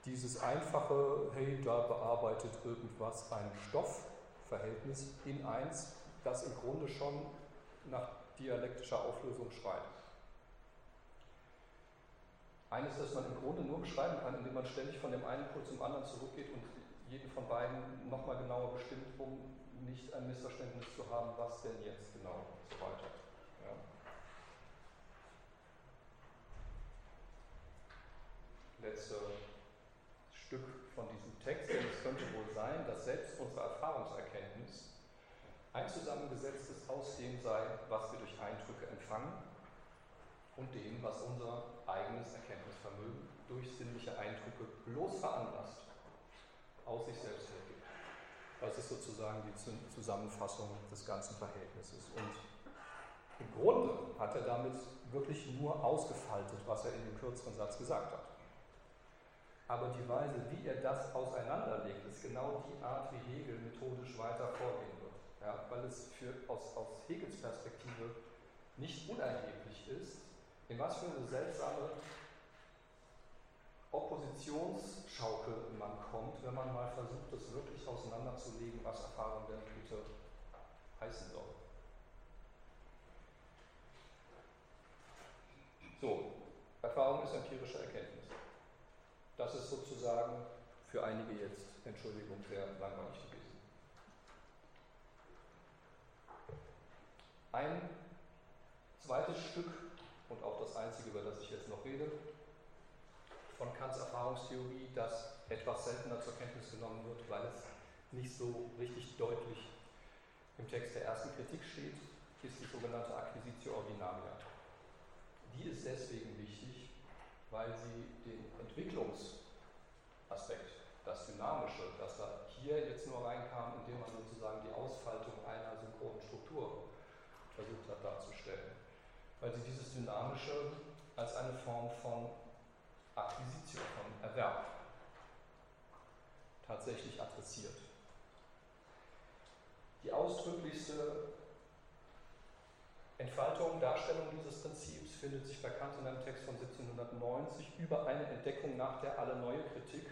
dieses einfache, hey, da bearbeitet irgendwas ein Stoffverhältnis in eins, das im Grunde schon nach dialektischer Auflösung schreit. Eines, das man im Grunde nur beschreiben kann, indem man ständig von dem einen Pol zum anderen zurückgeht und jeden von beiden nochmal genauer bestimmt, um nicht ein Missverständnis zu haben, was denn jetzt genau so weiter. Letzte Stück von diesem Text, denn es könnte wohl sein, dass selbst unsere Erfahrungserkenntnis ein zusammengesetztes aus dem sei, was wir durch Eindrücke empfangen und dem, was unser eigenes Erkenntnisvermögen durch sinnliche Eindrücke bloß veranlasst, aus sich selbst hergibt. Das ist sozusagen die Zusammenfassung des ganzen Verhältnisses. Und im Grunde hat er damit wirklich nur ausgefaltet, was er in dem kürzeren Satz gesagt hat. Aber die Weise, wie er das auseinanderlegt, ist genau die Art, wie Hegel methodisch weiter vorgehen wird. Ja, weil es für, aus, aus Hegels Perspektive nicht unerheblich ist, in was für eine seltsame Oppositionsschaukel man kommt, wenn man mal versucht, das wirklich auseinanderzulegen, was Erfahrung denn bitte heißen soll. So, Erfahrung ist empirische Erkenntnis. Das ist sozusagen für einige jetzt, Entschuldigung, sehr langweilig gewesen. Ein zweites Stück und auch das einzige, über das ich jetzt noch rede, von Kants Erfahrungstheorie, das etwas seltener zur Kenntnis genommen wird, weil es nicht so richtig deutlich im Text der ersten Kritik steht, ist die sogenannte Acquisitio Ordinaria. Die ist deswegen wichtig, weil sie den Entwicklungsaspekt, das Dynamische, das da hier jetzt nur reinkam, indem man sozusagen die Ausfaltung einer synchronen Struktur versucht hat darzustellen, weil sie dieses Dynamische als eine Form von Akquisition, von Erwerb tatsächlich adressiert. Die ausdrücklichste Entfaltung, Darstellung dieses Prinzips findet sich bei Kant in einem Text von 1790 über eine Entdeckung, nach der alle neue Kritik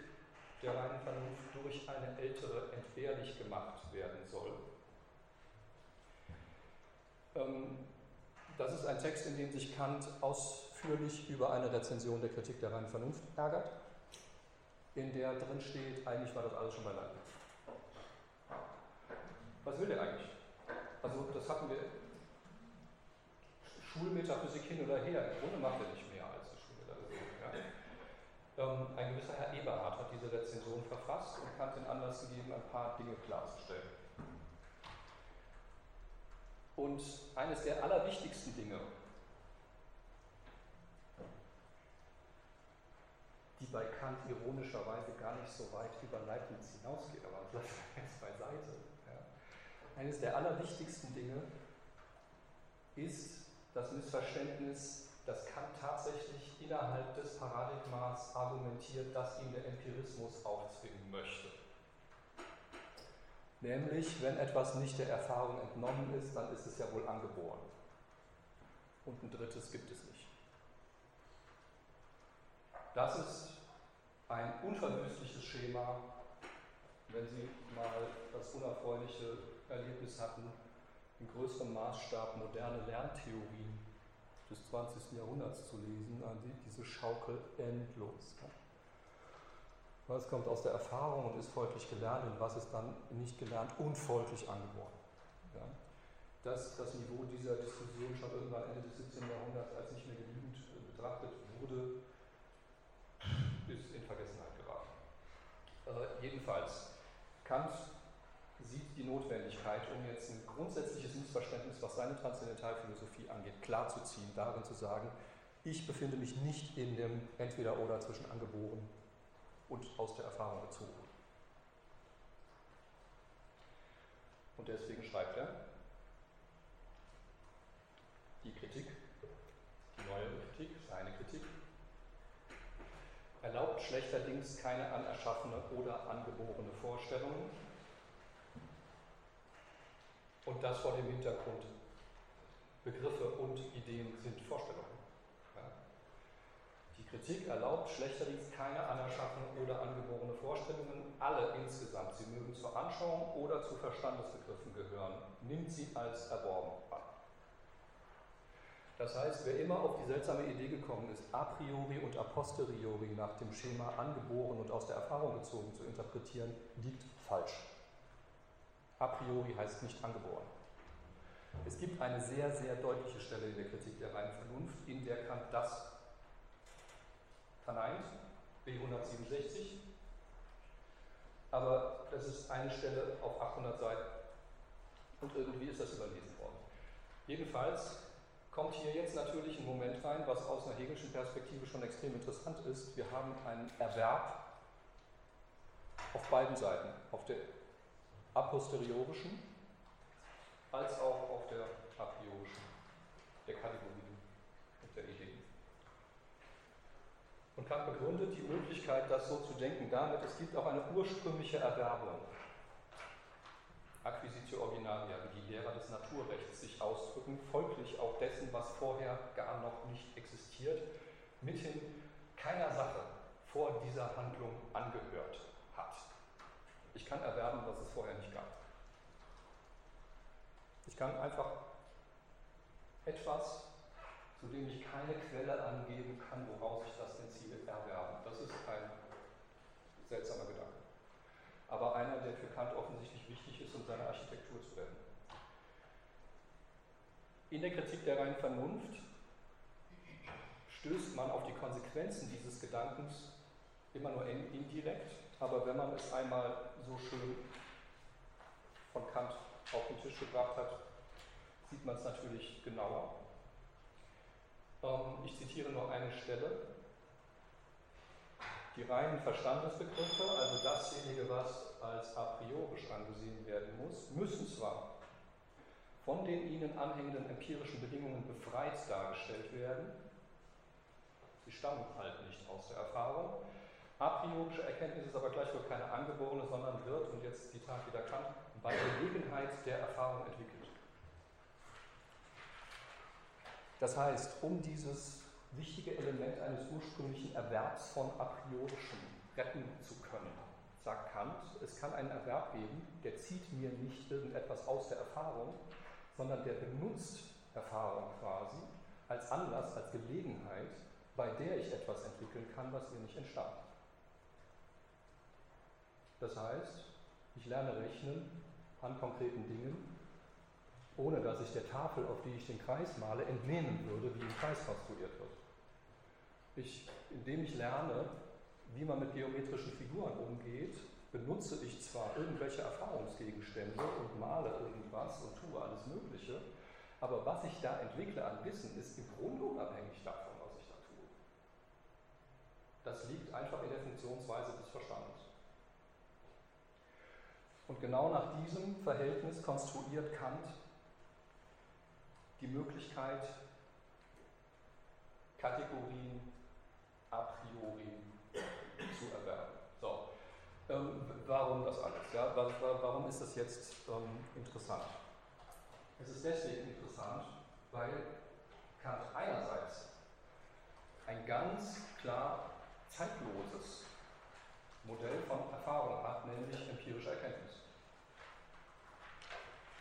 der reinen Vernunft durch eine ältere entbehrlich gemacht werden soll. Ähm, das ist ein Text, in dem sich Kant ausführlich über eine Rezension der Kritik der reinen Vernunft ärgert, in der drin steht, eigentlich war das alles schon bei Leibniz. Was will der eigentlich? Also das hatten wir Schulmetaphysik hin oder her. Im Grunde macht er nicht mehr als die Schulmetaphysik. Ja? Ähm, ein gewisser Herr Eberhard hat diese Rezension verfasst und Kant den Anlass gegeben, ein paar Dinge klarzustellen. Und eines der allerwichtigsten Dinge, die bei Kant ironischerweise gar nicht so weit über Leibniz hinausgeht, aber das lassen jetzt beiseite. Ja. Eines der allerwichtigsten Dinge ist das Missverständnis, dass Kant tatsächlich innerhalb des Paradigmas argumentiert, das ihm der Empirismus aufzwingen möchte. Nämlich, wenn etwas nicht der Erfahrung entnommen ist, dann ist es ja wohl angeboren. Und ein drittes gibt es nicht. Das ist ein unverwüstliches Schema, wenn Sie mal das unerfreuliche Erlebnis hatten, in größerem Maßstab moderne Lerntheorien des 20. Jahrhunderts zu lesen, diese Schaukel endlos. Was kommt aus der Erfahrung und ist folglich gelernt und was ist dann nicht gelernt und folglich angeboren. Ja. Dass das Niveau dieser Diskussion schon irgendwann Ende des 17. Jahrhunderts als nicht mehr genügend betrachtet wurde, ist in Vergessenheit geraten. Äh, jedenfalls, Kant sieht die Notwendigkeit, um jetzt ein grundsätzliches Missverständnis, was seine Transzendentalphilosophie angeht, klarzuziehen, darin zu sagen, ich befinde mich nicht in dem Entweder-Oder zwischen angeboren und aus der Erfahrung gezogen. Und deswegen schreibt er, die Kritik, die neue Kritik, seine Kritik, erlaubt schlechterdings keine anerschaffene oder angeborene Vorstellungen. Und das vor dem Hintergrund, Begriffe und Ideen sind Vorstellungen. Kritik erlaubt schlechterdings keine anerschaffenen oder angeborene Vorstellungen, alle insgesamt, sie mögen zur Anschauung oder zu Verstandesbegriffen gehören, nimmt sie als erworben an. Das heißt, wer immer auf die seltsame Idee gekommen ist, a priori und a posteriori nach dem Schema angeboren und aus der Erfahrung gezogen zu interpretieren, liegt falsch. A priori heißt nicht angeboren. Es gibt eine sehr, sehr deutliche Stelle in der Kritik der reinen Vernunft, in der Kant das verneint, B167. Aber das ist eine Stelle auf 800 Seiten und irgendwie ist das überlesen worden. Jedenfalls kommt hier jetzt natürlich ein Moment rein, was aus einer hegelischen Perspektive schon extrem interessant ist. Wir haben einen Erwerb auf beiden Seiten, auf der a posteriorischen als auch auf der a priorischen, der Kategorien und der Ideen. Und Kant begründet die Möglichkeit, das so zu denken, damit, es gibt auch eine ursprüngliche Erwerbung. Acquisitio originaria, wie die Lehrer des Naturrechts sich ausdrücken, folglich auch dessen, was vorher gar noch nicht existiert, mithin keiner Sache vor dieser Handlung angehört. Ich kann erwerben, was es vorher nicht gab. Ich kann einfach etwas zu dem ich keine Quelle angeben kann, woraus ich das Ziel erwerben. Das ist ein seltsamer Gedanke. Aber einer, der für Kant offensichtlich wichtig ist, um seine Architektur zu retten. In der Kritik der reinen Vernunft stößt man auf die Konsequenzen dieses Gedankens immer nur indirekt, aber wenn man es einmal so schön von Kant auf den Tisch gebracht hat, sieht man es natürlich genauer. Ähm, ich zitiere nur eine Stelle. Die reinen Verstandesbegriffe, also dasjenige, was als a priorisch angesehen werden muss, müssen zwar von den ihnen anhängenden empirischen Bedingungen befreit dargestellt werden. Sie stammen halt nicht aus der Erfahrung. A priorische Erkenntnis ist aber gleichwohl keine angeborene, sondern wird, und jetzt Zitat wieder Kant, bei Gelegenheit der Erfahrung entwickelt. Das heißt, um dieses wichtige Element eines ursprünglichen Erwerbs von a retten zu können, sagt Kant, es kann einen Erwerb geben, der zieht mir nicht irgendetwas aus der Erfahrung, sondern der benutzt Erfahrung quasi als Anlass, als Gelegenheit, bei der ich etwas entwickeln kann, was mir nicht entstand. Das heißt, ich lerne rechnen an konkreten Dingen, ohne dass ich der Tafel, auf die ich den Kreis male, entnehmen würde, wie ein Kreis konstruiert wird. Ich, indem ich lerne, wie man mit geometrischen Figuren umgeht, benutze ich zwar irgendwelche Erfahrungsgegenstände und male irgendwas und tue alles Mögliche, aber was ich da entwickle an Wissen, ist im Grunde unabhängig davon, was ich da tue. Das liegt einfach in der Funktionsweise des Verstandes. Und genau nach diesem Verhältnis konstruiert Kant die Möglichkeit, Kategorien a priori zu erwerben. So, ähm, warum das alles? Ja? Warum ist das jetzt ähm, interessant? Es ist deswegen interessant, weil Kant einerseits ein ganz klar zeitloses Modell von Erfahrung hat, nämlich empirische Erkenntnis.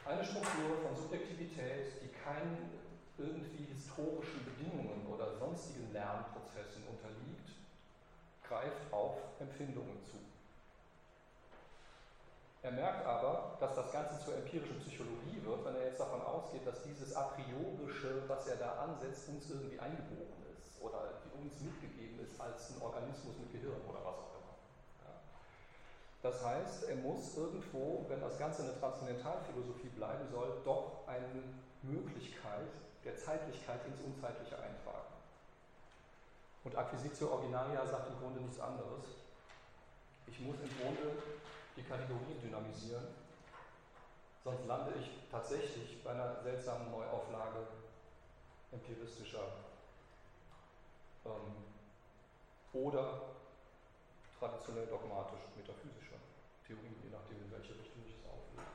Eine Struktur von Subjektivität, die keinen irgendwie historischen Bedingungen oder sonstigen Lernprozessen unterliegt, greift auf Empfindungen zu. Er merkt aber, dass das Ganze zur empirischen Psychologie wird, wenn er jetzt davon ausgeht, dass dieses A priorische, was er da ansetzt, uns irgendwie eingeboren ist oder uns mitgegeben ist als ein Organismus mit Gehirn oder was auch das heißt, er muss irgendwo, wenn das Ganze eine Transzendentalphilosophie bleiben soll, doch eine Möglichkeit der Zeitlichkeit ins Unzeitliche eintragen. Und Acquisitio Originaria sagt im Grunde nichts anderes. Ich muss im Grunde die Kategorien dynamisieren, sonst lande ich tatsächlich bei einer seltsamen Neuauflage empiristischer ähm, oder traditionell dogmatisch metaphysischer Theorien, je nachdem, in welche Richtung ich es auflege.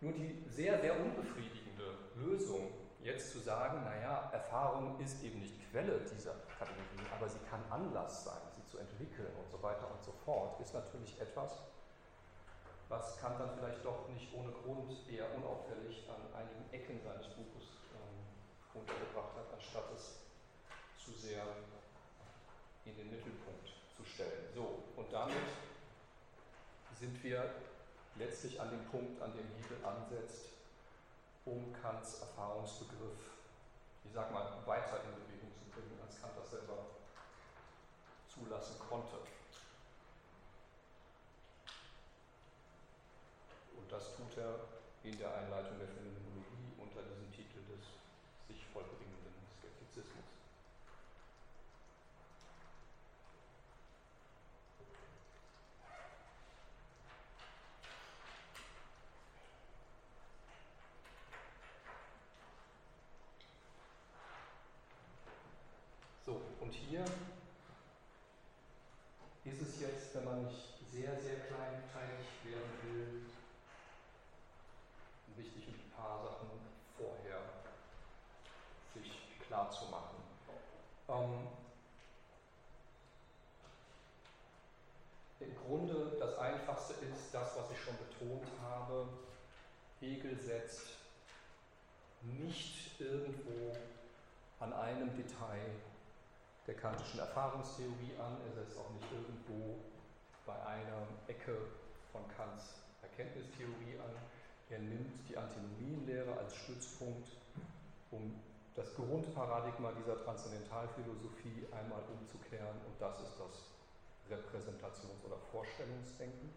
Nur die sehr, sehr unbefriedigende Lösung, jetzt zu sagen, naja, Erfahrung ist eben nicht Quelle dieser Kategorien, aber sie kann Anlass sein, sie zu entwickeln und so weiter und so fort, ist natürlich etwas, was Kant dann vielleicht doch nicht ohne Grund eher unauffällig an einigen Ecken seines Buches ähm, untergebracht hat, anstatt es zu sehr in den Mittelpunkt zu stellen. So, und damit sind wir letztlich an dem Punkt, an dem Hegel ansetzt, um Kants Erfahrungsbegriff, ich sag mal, weiter in Bewegung zu bringen, als Kant das selber zulassen konnte. Und das tut er in der Einleitung der Phänomenologie unter diesem Titel des sich vollbringenden Skeptizismus. Und hier ist es jetzt, wenn man nicht sehr, sehr kleinteilig werden will, wichtig, ein paar Sachen vorher sich klar zu machen. Ähm, Im Grunde das Einfachste ist das, was ich schon betont habe. Hegel setzt nicht irgendwo an einem Detail der kantischen Erfahrungstheorie an. Er setzt auch nicht irgendwo bei einer Ecke von Kants Erkenntnistheorie an. Er nimmt die Antinomienlehre als Stützpunkt, um das Grundparadigma dieser Transzendentalphilosophie einmal umzukehren und das ist das Repräsentations- oder Vorstellungsdenken.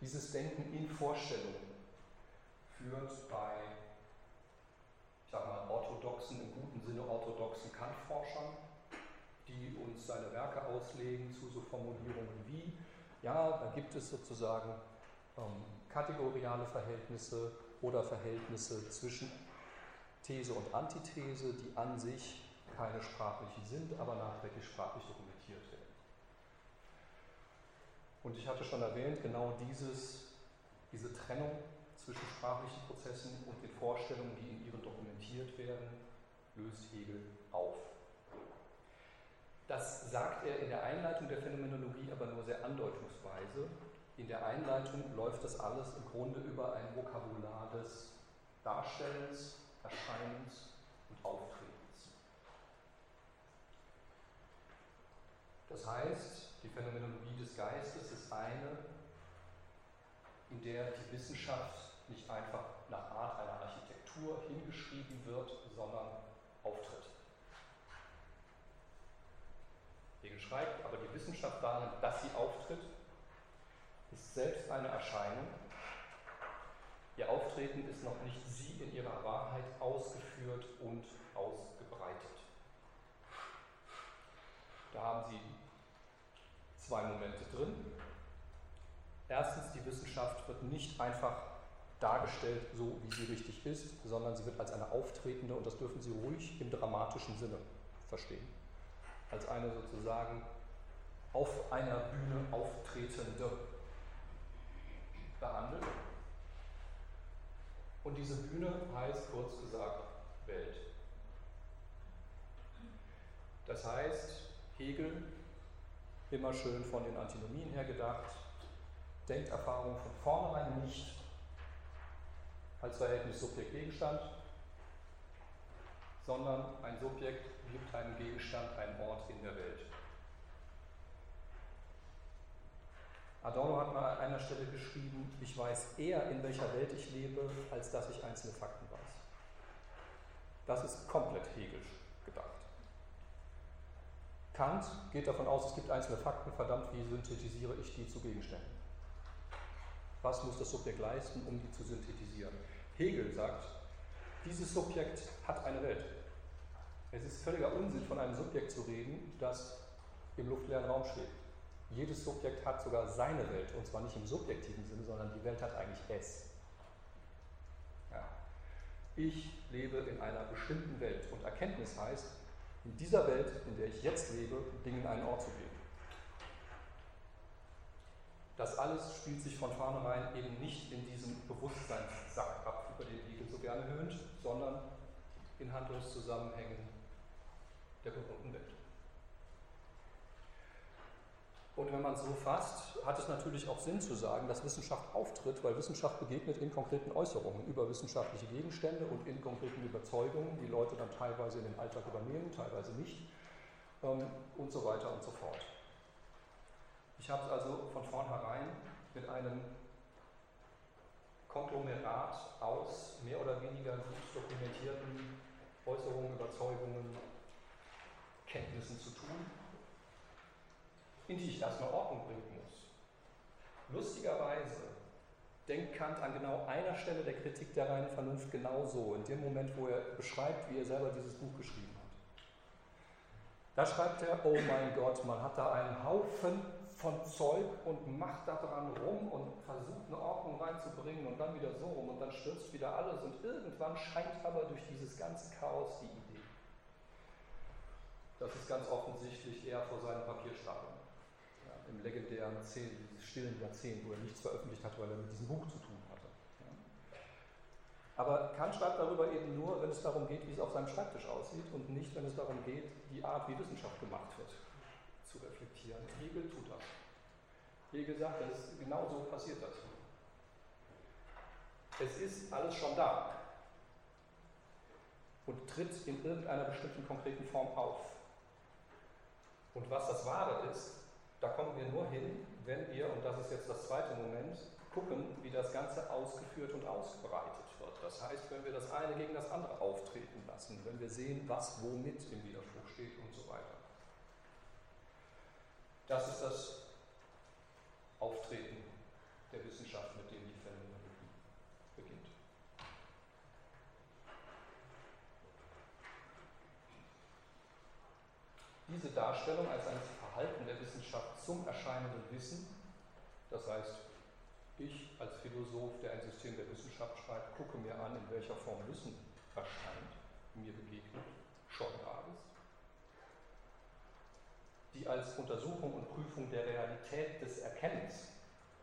Dieses Denken in Vorstellungen führt bei orthodoxen, im guten Sinne orthodoxen Kant-Forschern, die uns seine Werke auslegen zu so Formulierungen wie, ja, da gibt es sozusagen ähm, kategoriale Verhältnisse oder Verhältnisse zwischen These und Antithese, die an sich keine sprachlichen sind, aber nachträglich sprachlich dokumentiert werden. Und ich hatte schon erwähnt, genau dieses, diese Trennung zwischen sprachlichen Prozessen und den Vorstellungen, die in ihren dokumentiert werden, löst Hegel auf. Das sagt er in der Einleitung der Phänomenologie aber nur sehr andeutungsweise. In der Einleitung läuft das alles im Grunde über ein Vokabular des Darstellens, Erscheinens und Auftretens. Das heißt, die Phänomenologie des Geistes ist eine, in der die Wissenschaft nicht einfach nach Art einer Architektur hingeschrieben wird, sondern auftritt. Hegel schreibt, aber die Wissenschaft darin, dass sie auftritt, ist selbst eine Erscheinung. Ihr Auftreten ist noch nicht sie in ihrer Wahrheit ausgeführt und ausgebreitet. Da haben Sie zwei Momente drin. Erstens, die Wissenschaft wird nicht einfach dargestellt, so wie sie richtig ist, sondern sie wird als eine auftretende, und das dürfen Sie ruhig im dramatischen Sinne verstehen, als eine sozusagen auf einer Bühne auftretende behandelt. Und diese Bühne heißt kurz gesagt Welt. Das heißt, Hegel, immer schön von den Antinomien her gedacht, denkt Erfahrung von vornherein nicht als Verhältnis Subjekt-Gegenstand, sondern ein Subjekt gibt einem Gegenstand einen Ort in der Welt. Adorno hat mal an einer Stelle geschrieben, ich weiß eher, in welcher Welt ich lebe, als dass ich einzelne Fakten weiß. Das ist komplett hegelisch gedacht. Kant geht davon aus, es gibt einzelne Fakten, verdammt, wie synthetisiere ich die zu Gegenständen? Was muss das Subjekt leisten, um die zu synthetisieren? Hegel sagt, dieses Subjekt hat eine Welt. Es ist völliger Unsinn, von einem Subjekt zu reden, das im luftleeren Raum steht. Jedes Subjekt hat sogar seine Welt, und zwar nicht im subjektiven Sinne, sondern die Welt hat eigentlich es. Ja. Ich lebe in einer bestimmten Welt und Erkenntnis heißt, in dieser Welt, in der ich jetzt lebe, Dingen einen Ort zu geben. Das alles spielt sich von vornherein eben nicht in diesem Bewusstseinssack ab, über den Hegel so gerne höhnt, sondern in Handlungszusammenhängen der berühmten Welt. Und wenn man es so fasst, hat es natürlich auch Sinn zu sagen, dass Wissenschaft auftritt, weil Wissenschaft begegnet in konkreten Äußerungen über wissenschaftliche Gegenstände und in konkreten Überzeugungen, die Leute dann teilweise in den Alltag übernehmen, teilweise nicht ähm, und so weiter und so fort. Ich habe es also von vornherein mit einem Konglomerat aus mehr oder weniger gut dokumentierten Äußerungen, Überzeugungen, Kenntnissen zu tun, in die ich erstmal Ordnung bringen muss. Lustigerweise denkt Kant an genau einer Stelle der Kritik der reinen Vernunft genauso, in dem Moment, wo er beschreibt, wie er selber dieses Buch geschrieben hat. Da schreibt er, oh mein Gott, man hat da einen Haufen von Zeug und macht da dran rum und versucht eine Ordnung reinzubringen und dann wieder so rum und dann stürzt wieder alles und irgendwann scheint aber durch dieses ganze Chaos die Idee. Das ist ganz offensichtlich eher vor seinem Papierstapeln im legendären Zehn, dieses stillen Jahrzehnt, wo er nichts veröffentlicht hat, weil er mit diesem Buch zu tun hatte. Aber Kant schreibt darüber eben nur, wenn es darum geht, wie es auf seinem Schreibtisch aussieht und nicht, wenn es darum geht, die Art, wie Wissenschaft gemacht wird, zu reflektieren. Hegel tut das. Hegel sagt, das ist genau so passiert das. Es ist alles schon da und tritt in irgendeiner bestimmten konkreten Form auf. Und was das Wahre ist, da kommen wir nur hin, wenn wir, und das ist jetzt das zweite Moment, gucken, wie das Ganze ausgeführt und ausgebreitet wird. Das heißt, wenn wir das eine gegen das andere auftreten lassen, wenn wir sehen, was womit im Widerspruch steht und so weiter. Das ist das Auftreten der Wissenschaft, mit dem die Phänomenologie beginnt. Diese Darstellung als eines Verhalten der Wissenschaft zum erscheinenden Wissen, das heißt Ich als Philosoph, der ein System der Wissenschaft schreibt, gucke mir an, in welcher Form Wissen erscheint, mir begegnet, schon da ist, die als Untersuchung und Prüfung der Realität des Erkennens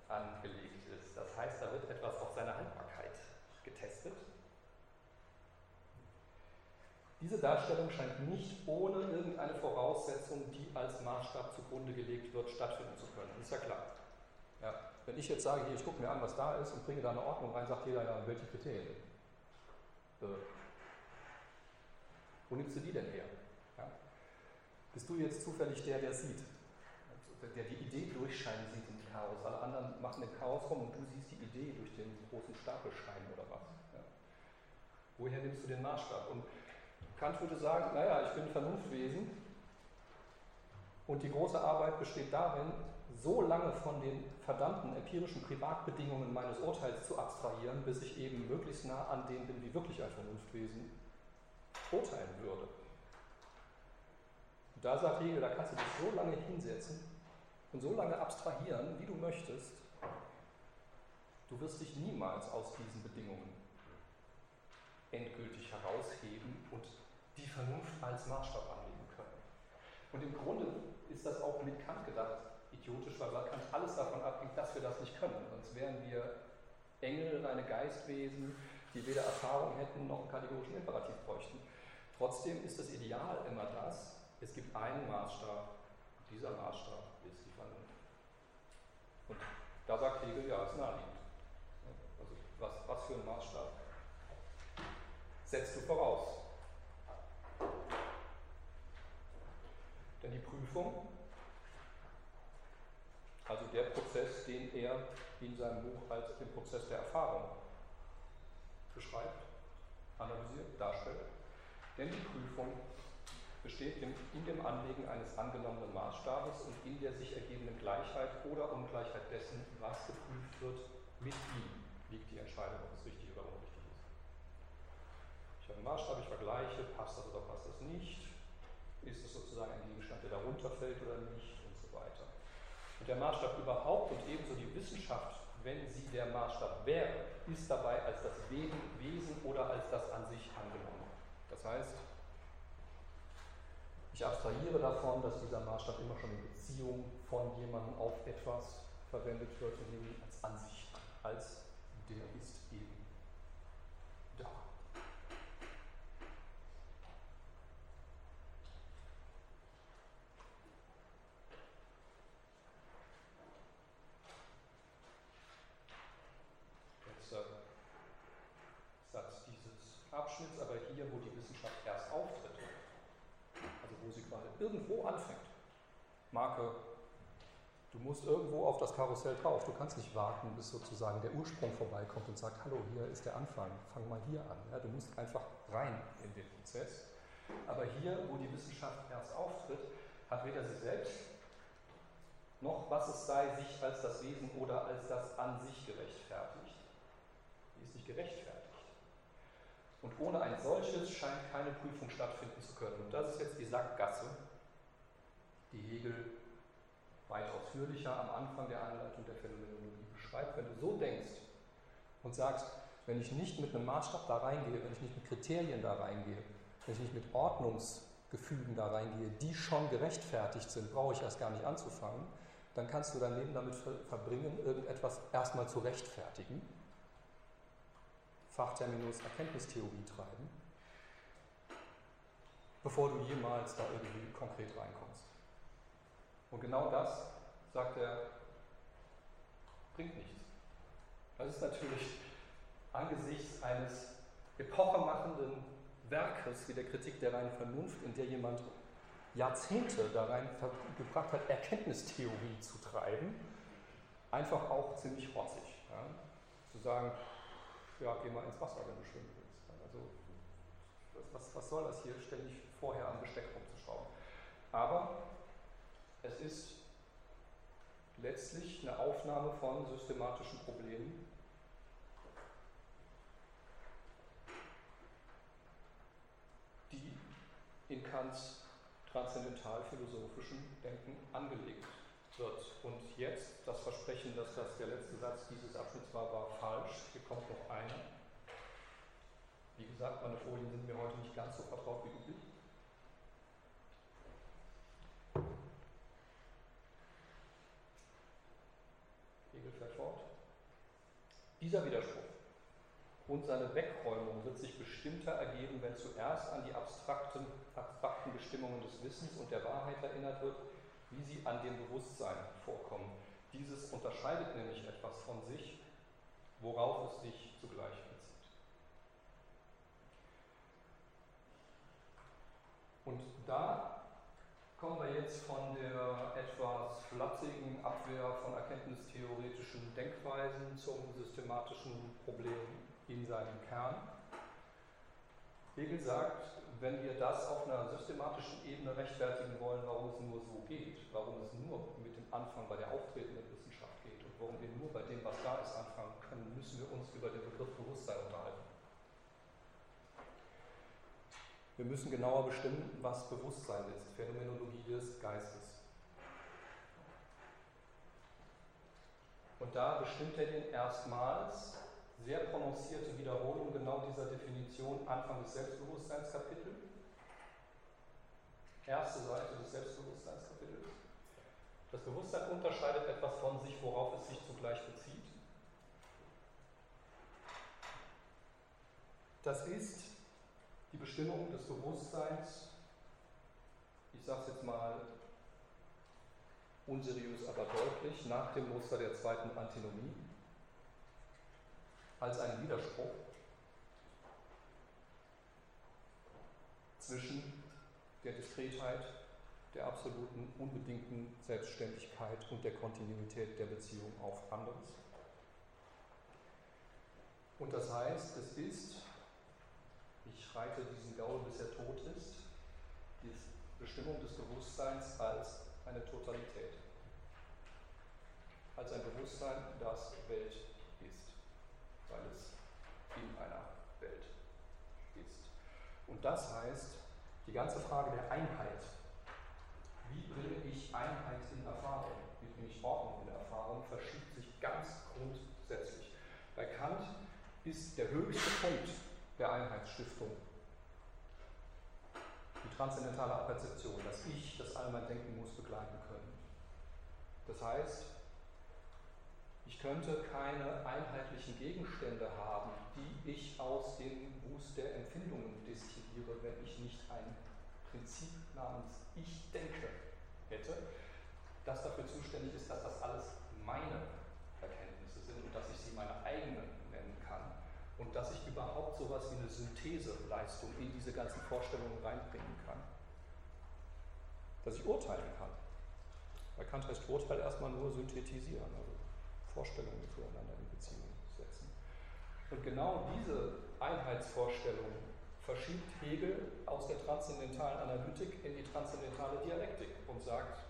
angelegt ist. Das heißt, da wird etwas auf seine Haltbarkeit getestet. Diese Darstellung scheint nicht ohne irgendeine Voraussetzung, die als Maßstab zugrunde gelegt wird, stattfinden zu können. Ist ja klar. Ja. Wenn ich jetzt sage, hier, ich gucke mir an, was da ist und bringe da eine Ordnung rein, sagt jeder, ja, welche Kriterien? Äh, wo nimmst du die denn her? Bist du jetzt zufällig der, der sieht? Der die Idee durchscheinen sieht im Chaos. Alle anderen machen den Chaos rum und du siehst die Idee durch den großen Stapelschein oder was? Ja? Woher nimmst du den Maßstab? Und Kant würde sagen, naja, ich bin Vernunftwesen und die große Arbeit besteht darin, so lange von den verdammten empirischen Privatbedingungen meines Urteils zu abstrahieren, bis ich eben möglichst nah an dem bin, wie wirklich ein Vernunftwesen urteilen würde. Und da sagt Hegel, da kannst du dich so lange hinsetzen und so lange abstrahieren, wie du möchtest. Du wirst dich niemals aus diesen Bedingungen endgültig herausheben und die Vernunft als Maßstab anlegen können. Und im Grunde ist das auch mit Kant gedacht idiotisch, weil Kant alles davon abhängt, dass wir das nicht können. Sonst wären wir Engel, reine Geistwesen, die weder Erfahrung hätten noch einen kategorischen Imperativ bräuchten. Trotzdem ist das Ideal immer das, es gibt einen Maßstab, dieser Maßstab ist die Vernunft. Und da sagt Hegel, ja, ist naheliegend. Also was, was für ein Maßstab setzt du voraus? Denn die Prüfung, also der Prozess, den er in seinem Buch als den Prozess der Erfahrung beschreibt, analysiert, darstellt, denn die Prüfung besteht in, in dem Anlegen eines angenommenen Maßstabes und in der sich ergebenden Gleichheit oder Ungleichheit dessen, was geprüft wird, mit ihm liegt die Entscheidung, ob es richtig oder unrichtig ist. Ich habe einen Maßstab, ich vergleiche, passt das oder passt das nicht, ist es sozusagen ein Gegenstand, der darunter fällt oder nicht und so weiter. Und der Maßstab überhaupt und ebenso die Wissenschaft, wenn sie der Maßstab wäre, ist dabei als das Wesen oder als das an sich angenommen. Das heißt, ich abstrahiere davon, dass dieser Maßstab immer schon in Beziehung von jemandem auf etwas verwendet wird ihn als Ansicht an, als der ist eben da. Letzter Satz dieses Abschnitts, aber hier, wo die Wissenschaft erst auftritt, also wo sie gerade irgendwo anfängt. Marke, du musst irgendwo auf das Karussell drauf. Du kannst nicht warten, bis sozusagen der Ursprung vorbeikommt und sagt, hallo, hier ist der Anfang, fang mal hier an. Ja, du musst einfach rein in den Prozess. Aber hier, wo die Wissenschaft erst auftritt, hat weder sie selbst noch was es sei, sich als das Wesen oder als das an sich gerechtfertigt. Die ist nicht gerechtfertigt. Und ohne ein solches scheint keine Prüfung stattfinden zu können. Und das ist jetzt die Sackgasse, die Hegel weit ausführlicher am Anfang der Anleitung der Phänomenologie beschreibt. Wenn du so denkst und sagst, wenn ich nicht mit einem Maßstab da reingehe, wenn ich nicht mit Kriterien da reingehe, wenn ich nicht mit Ordnungsgefügen da reingehe, die schon gerechtfertigt sind, brauche ich erst gar nicht anzufangen, dann kannst du dein Leben damit verbringen, irgendetwas erstmal zu rechtfertigen Fachterminus Erkenntnistheorie treiben, bevor du jemals da irgendwie konkret reinkommst. Und genau das, sagt er, bringt nichts. Das ist natürlich angesichts eines epochemachenden Werkes wie der Kritik der reinen Vernunft, in der jemand Jahrzehnte da rein gebracht hat, Erkenntnistheorie zu treiben, einfach auch ziemlich rotzig. Ja? Zu sagen, ja, geh mal ins Wasser, wenn du schwimmen willst. Also, was, was soll das hier ständig vorher am Besteck rumzuschrauben? Aber es ist letztlich eine Aufnahme von systematischen Problemen, die in Kants transzendental-philosophischem Denken angelegt wird. Und jetzt das Versprechen, dass das der letzte Satz dieses Abschnitts war, war falsch. Hier kommt noch einer. Wie gesagt, meine Folien sind mir heute nicht ganz so vertraut wie üblich. Hegel fährt fort. Dieser Widerspruch und seine Wegräumung wird sich bestimmter ergeben, wenn zuerst an die abstrakten, abstrakten Bestimmungen des Wissens und der Wahrheit erinnert wird, wie sie an dem Bewusstsein vorkommen. Dieses unterscheidet nämlich etwas von sich, worauf es sich zugleich bezieht. Und da kommen wir jetzt von der etwas flatzigen Abwehr von erkenntnistheoretischen Denkweisen zum systematischen Problem in seinem Kern. Hegel sagt, wenn wir das auf einer systematischen Ebene rechtfertigen wollen, warum es nur so geht, warum es nur mit dem Anfang bei der auftretenden Wissenschaft geht und warum wir nur bei dem, was da ist, anfangen können, müssen wir uns über den Begriff Bewusstsein unterhalten. Wir müssen genauer bestimmen, was Bewusstsein ist, Phänomenologie des Geistes. Und da bestimmt er den erstmals sehr prononcierte Wiederholung genau dieser Definition Anfang des Selbstbewusstseinskapitels. Erste Seite des Selbstbewusstseinskapitels. Das Bewusstsein unterscheidet etwas von sich, worauf es sich zugleich bezieht. Das ist die Bestimmung des Bewusstseins, ich sage es jetzt mal unseriös, aber deutlich, nach dem Muster der zweiten Antinomie als einen Widerspruch zwischen der Diskretheit, der absoluten unbedingten Selbstständigkeit und der Kontinuität der Beziehung auf anderes. Und das heißt, es ist, ich reite diesen Gaul, bis er tot ist, die Bestimmung des Bewusstseins als eine Totalität. Als ein Bewusstsein, das Welt weil es in einer Welt ist. Und das heißt, die ganze Frage der Einheit. Wie bringe ich Einheit in Erfahrung? Wie bringe ich Ordnung in Erfahrung? Verschiebt sich ganz grundsätzlich. Bei Kant ist der höchste Punkt der Einheitsstiftung die transzendentale Perzeption, dass ich das all mein Denken muss begleiten können. Das heißt, ich könnte keine einheitlichen Gegenstände haben, die ich aus dem Wust der Empfindungen destilliere, wenn ich nicht ein Prinzip namens Ich denke hätte, das dafür zuständig ist, dass das alles meine Erkenntnisse sind und dass ich sie meine eigenen und dass ich überhaupt so etwas wie eine Syntheseleistung in diese ganzen Vorstellungen reinbringen kann. Dass ich urteilen kann. Bei Kant heißt Urteil erstmal nur synthetisieren. Also Vorstellungen zueinander in Beziehung setzen. Und genau diese Einheitsvorstellung verschiebt Hegel aus der transzendentalen Analytik in die transzendentale Dialektik und sagt,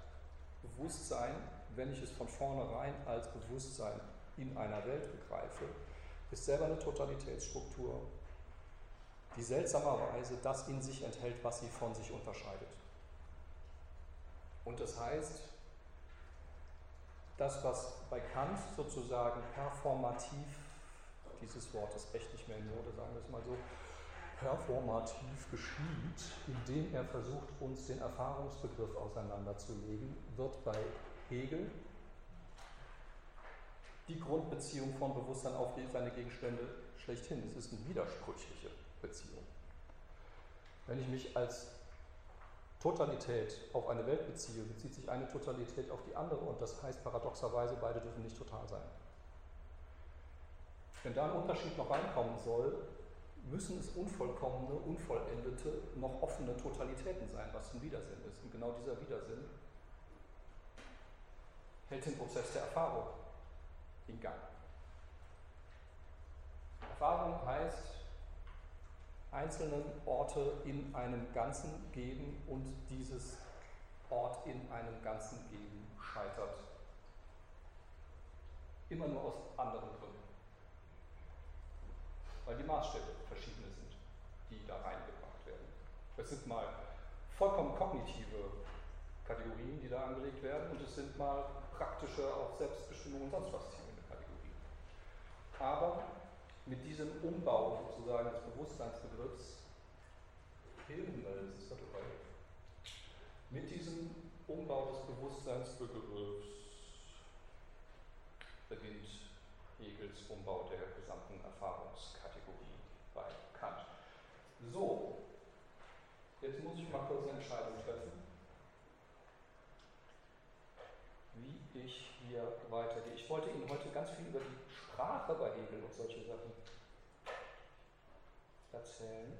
Bewusstsein, wenn ich es von vornherein als Bewusstsein in einer Welt begreife, ist selber eine Totalitätsstruktur, die seltsamerweise das in sich enthält, was sie von sich unterscheidet. Und das heißt, das, was bei Kant sozusagen performativ, dieses Wort ist echt nicht mehr in Mode, sagen wir es mal so, performativ geschieht, indem er versucht, uns den Erfahrungsbegriff auseinanderzulegen, wird bei Hegel die Grundbeziehung von Bewusstsein auf seine Gegenstände schlechthin. Es ist eine widersprüchliche Beziehung. Wenn ich mich als Totalität auf eine Welt beziehe, bezieht sich eine Totalität auf die andere und das heißt paradoxerweise, beide dürfen nicht total sein. Wenn da ein Unterschied noch reinkommen soll, müssen es unvollkommene, unvollendete, noch offene Totalitäten sein, was ein Widersinn ist. Und genau dieser Widersinn hält den Prozess der Erfahrung in Gang. Erfahrung heißt, einzelnen Orte in einem Ganzen geben und dieses Ort in einem Ganzen geben scheitert. Immer nur aus anderen Gründen. Weil die Maßstäbe verschiedene sind, die da reingebracht werden. Das sind mal vollkommen kognitive Kategorien, die da angelegt werden, und es sind mal praktische, auf Selbstbestimmung und sonst was. Aber mit diesem Umbau sozusagen des Bewusstseinsbegriffs, Hildenwelt, ist das mit diesem Umbau des Bewusstseinsbegriffs beginnt Hegels Umbau der gesamten Erfahrungskategorie bei Kant. So, jetzt muss ich mal kurz eine Entscheidung treffen, wie ich hier weitergehe. Ich wollte Ihnen heute ganz viel über die Sprache bei Hegel und solche Sachen erzählen.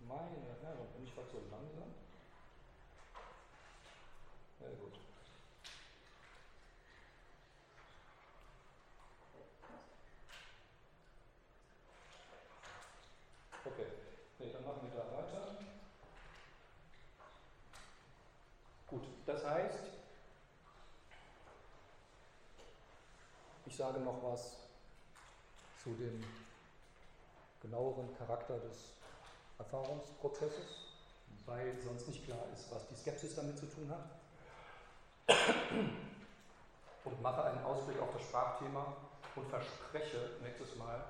Meine Herren, bin ich heute so langsam? Ja, gut. Okay, nee, dann machen wir da weiter. Gut, das heißt, ich sage noch was zu dem genaueren Charakter des Erfahrungsprozesses, weil sonst nicht klar ist, was die Skepsis damit zu tun hat. Und mache einen Ausblick auf das Sprachthema und verspreche nächstes Mal,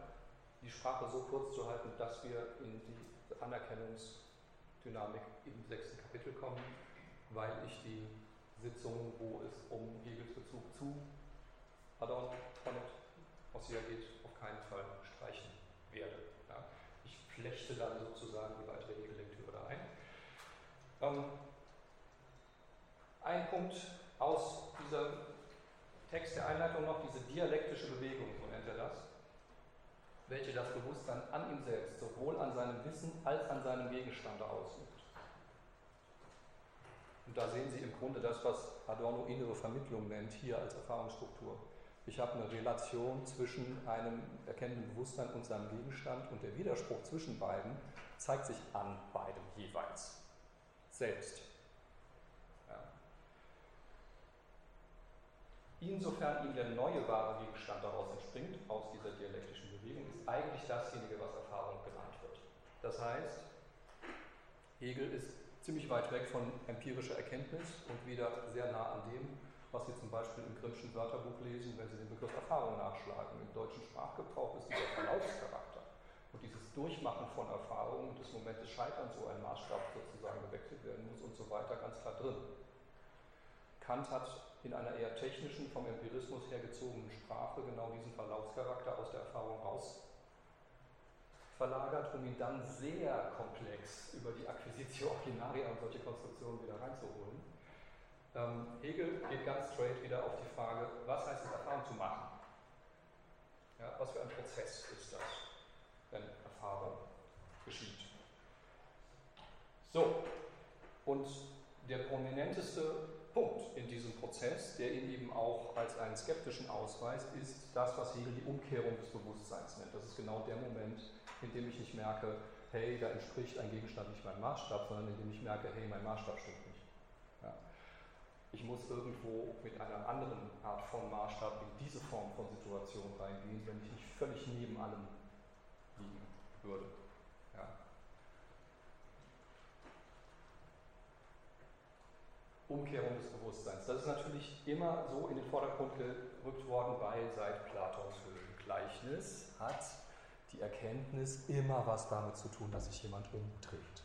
die Sprache so kurz zu halten, dass wir in die Anerkennungsdynamik im sechsten Kapitel kommen, weil ich die Sitzungen, wo es um Hegels Bezug zu Adorn, Bonnet, Ossia geht, auf keinen Fall streichen werde. Ja. Ich flechte dann sozusagen die weitere Hegellektüre da ein. Ähm, ein Punkt aus diesem Text der Einleitung noch, diese dialektische Bewegung, so nennt er das, welche das Bewusstsein an ihm selbst, sowohl an seinem Wissen als an seinem Gegenstand ausübt. Und da sehen Sie im Grunde das, was Adorno innere Vermittlung nennt, hier als Erfahrungsstruktur. Ich habe eine Relation zwischen einem erkennenden Bewusstsein und seinem Gegenstand und der Widerspruch zwischen beiden zeigt sich an beidem jeweils selbst. Ja. Insofern ihm der neue wahre Gegenstand daraus entspringt, aus dieser dialektischen Bewegung, ist eigentlich dasjenige, was Erfahrung genannt wird. Das heißt, Hegel ist ziemlich weit weg von empirischer Erkenntnis und wieder sehr nah an dem, was Sie zum Beispiel im Grimmschen Wörterbuch lesen, wenn Sie den Begriff Erfahrung nachschlagen. Im deutschen Sprachgebrauch ist dieser Verlaufscharakter und dieses Durchmachen von Erfahrungen des Moment des Scheiterns, wo ein Maßstab sozusagen gewechselt werden muss und so weiter, ganz klar drin. Kant hat in einer eher technischen, vom Empirismus her gezogenen Sprache genau diesen Verlaufscharakter aus der Erfahrung raus verlagert, um ihn dann sehr komplex über die Acquisitio Ordinaria und solche Konstruktionen wieder reinzuholen. Ähm, Hegel geht ganz straight wieder auf die Frage, was heißt es, Erfahrung zu machen? Ja, was für ein Prozess ist das, wenn Erfahrung geschieht? So, und der prominenteste Punkt in diesem Prozess, der ihn eben auch als einen skeptischen ausweist, ist das, was Hegel die Umkehrung des Bewusstseins nennt. Das ist genau der Moment, in dem ich nicht merke, hey, da entspricht ein Gegenstand nicht meinem Maßstab, sondern in dem ich merke, hey, mein Maßstab stimmt nicht. Ich muss irgendwo mit einer anderen Art von Maßstab in diese Form von Situation reingehen, wenn ich nicht völlig neben allem liegen würde. Ja. Umkehrung des Bewusstseins. Das ist natürlich immer so in den Vordergrund gerückt worden, weil seit Platons Höhlengleichnis hat die Erkenntnis immer was damit zu tun, dass sich jemand umdreht.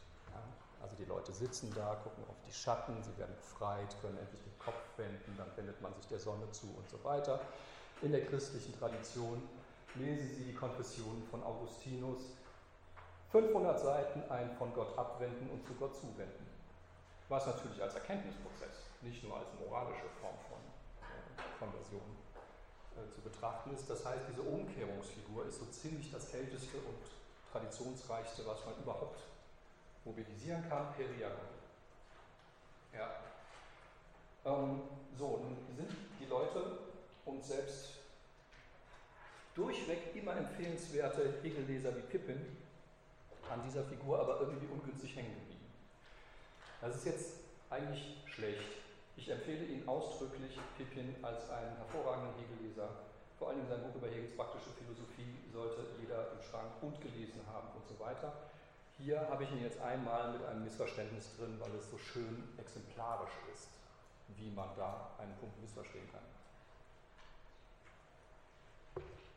Also die Leute sitzen da, gucken auf die Schatten, sie werden befreit, können endlich den Kopf wenden, dann wendet man sich der Sonne zu und so weiter. In der christlichen Tradition lesen Sie die Konfessionen von Augustinus. 500 Seiten ein von Gott abwenden und zu Gott zuwenden. Was natürlich als Erkenntnisprozess, nicht nur als moralische Form von äh, Konversion äh, zu betrachten ist. Das heißt, diese Umkehrungsfigur ist so ziemlich das älteste und traditionsreichste, was man überhaupt mobilisieren kann per Diagon. Ja. Ähm, so, nun sind die Leute und selbst durchweg immer empfehlenswerte Hegelleser wie Pippin an dieser Figur aber irgendwie ungünstig hängen geblieben. Das ist jetzt eigentlich schlecht. Ich empfehle Ihnen ausdrücklich Pippin als einen hervorragenden Hegelleser. Vor allem sein Buch über Hegels praktische Philosophie sollte jeder im Schrank und gelesen haben und so weiter. Hier habe ich ihn jetzt einmal mit einem Missverständnis drin, weil es so schön exemplarisch ist, wie man da einen Punkt missverstehen kann.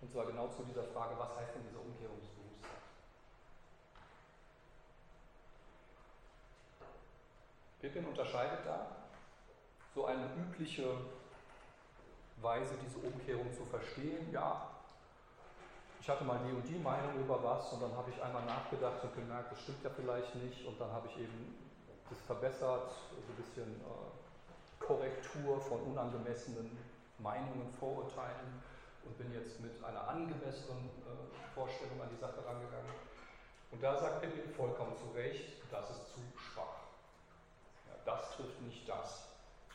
Und zwar genau zu dieser Frage, was heißt denn diese Umkehrung des Bewusstseins? Pippin unterscheidet da so eine übliche Weise, diese Umkehrung zu verstehen. Ja, ich hatte mal die und die Meinung über was und dann habe ich einmal nachgedacht und gemerkt, das stimmt ja vielleicht nicht und dann habe ich eben das verbessert, so ein bisschen äh, Korrektur von unangemessenen Meinungen, Vorurteilen und bin jetzt mit einer angemessenen äh, Vorstellung an die Sache rangegangen. Und da sagt Pippin vollkommen zu Recht, das ist zu schwach. Ja, das trifft nicht das.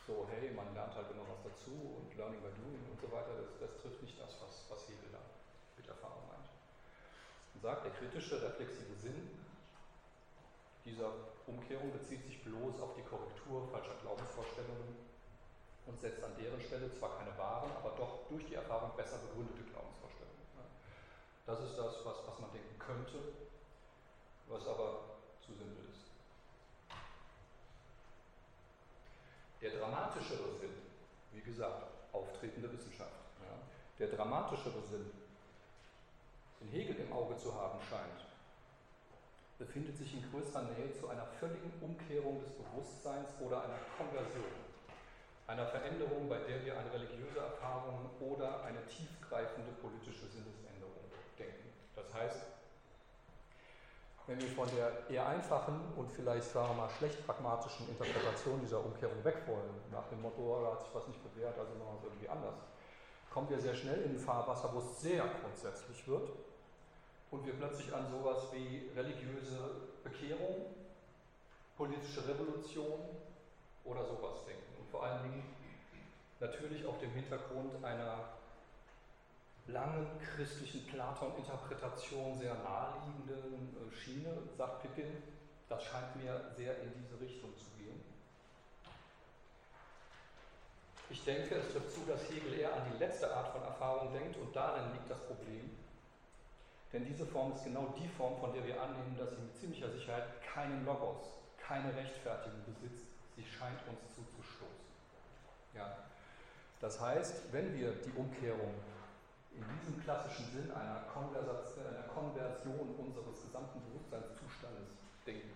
So, hey, man lernt halt immer was dazu und Learning by Doing und so weiter, das, das trifft nicht das, was, was Hegel da mit Erfahrung meint. Und sagt, der kritische, reflexive Sinn dieser Umkehrung bezieht sich bloß auf die Korrektur falscher Glaubensvorstellungen und setzt an deren Stelle zwar keine wahren, aber doch durch die Erfahrung besser begründete Glaubensvorstellungen. Das ist das, was, was man denken könnte, was aber zu simpel ist. Der dramatischere Sinn, wie gesagt, auftretende Wissenschaft, ja, der dramatischere Sinn, den Hegel im Auge zu haben scheint, befindet sich in größerer Nähe zu einer völligen Umkehrung des Bewusstseins oder einer Konversion einer Veränderung, bei der wir an religiöse Erfahrungen oder eine tiefgreifende politische Sinnesänderung denken. Das heißt, wenn wir von der eher einfachen und vielleicht, sagen wir mal, schlecht pragmatischen Interpretation dieser Umkehrung weg wollen, nach dem Motto, oh, da hat sich was nicht bewährt, also machen wir es irgendwie anders, kommen wir sehr schnell in ein Fahrwasser, wo es sehr grundsätzlich wird und wir plötzlich an sowas wie religiöse Bekehrung, politische Revolution oder sowas denken vor allen Dingen natürlich auf dem Hintergrund einer langen christlichen Platon-Interpretation sehr naheliegenden äh, Schiene, sagt Pippin, das scheint mir sehr in diese Richtung zu gehen. Ich denke, es trifft zu, dass Hegel eher an die letzte Art von Erfahrung denkt und darin liegt das Problem. Denn diese Form ist genau die Form, von der wir annehmen, dass sie mit ziemlicher Sicherheit keinen Logos, keine Rechtfertigung besitzt. Sie scheint uns zuzustoßen. Ja. Das heißt, wenn wir die Umkehrung in diesem klassischen Sinn einer, einer Konversion unseres gesamten Bewusstseinszustandes denken,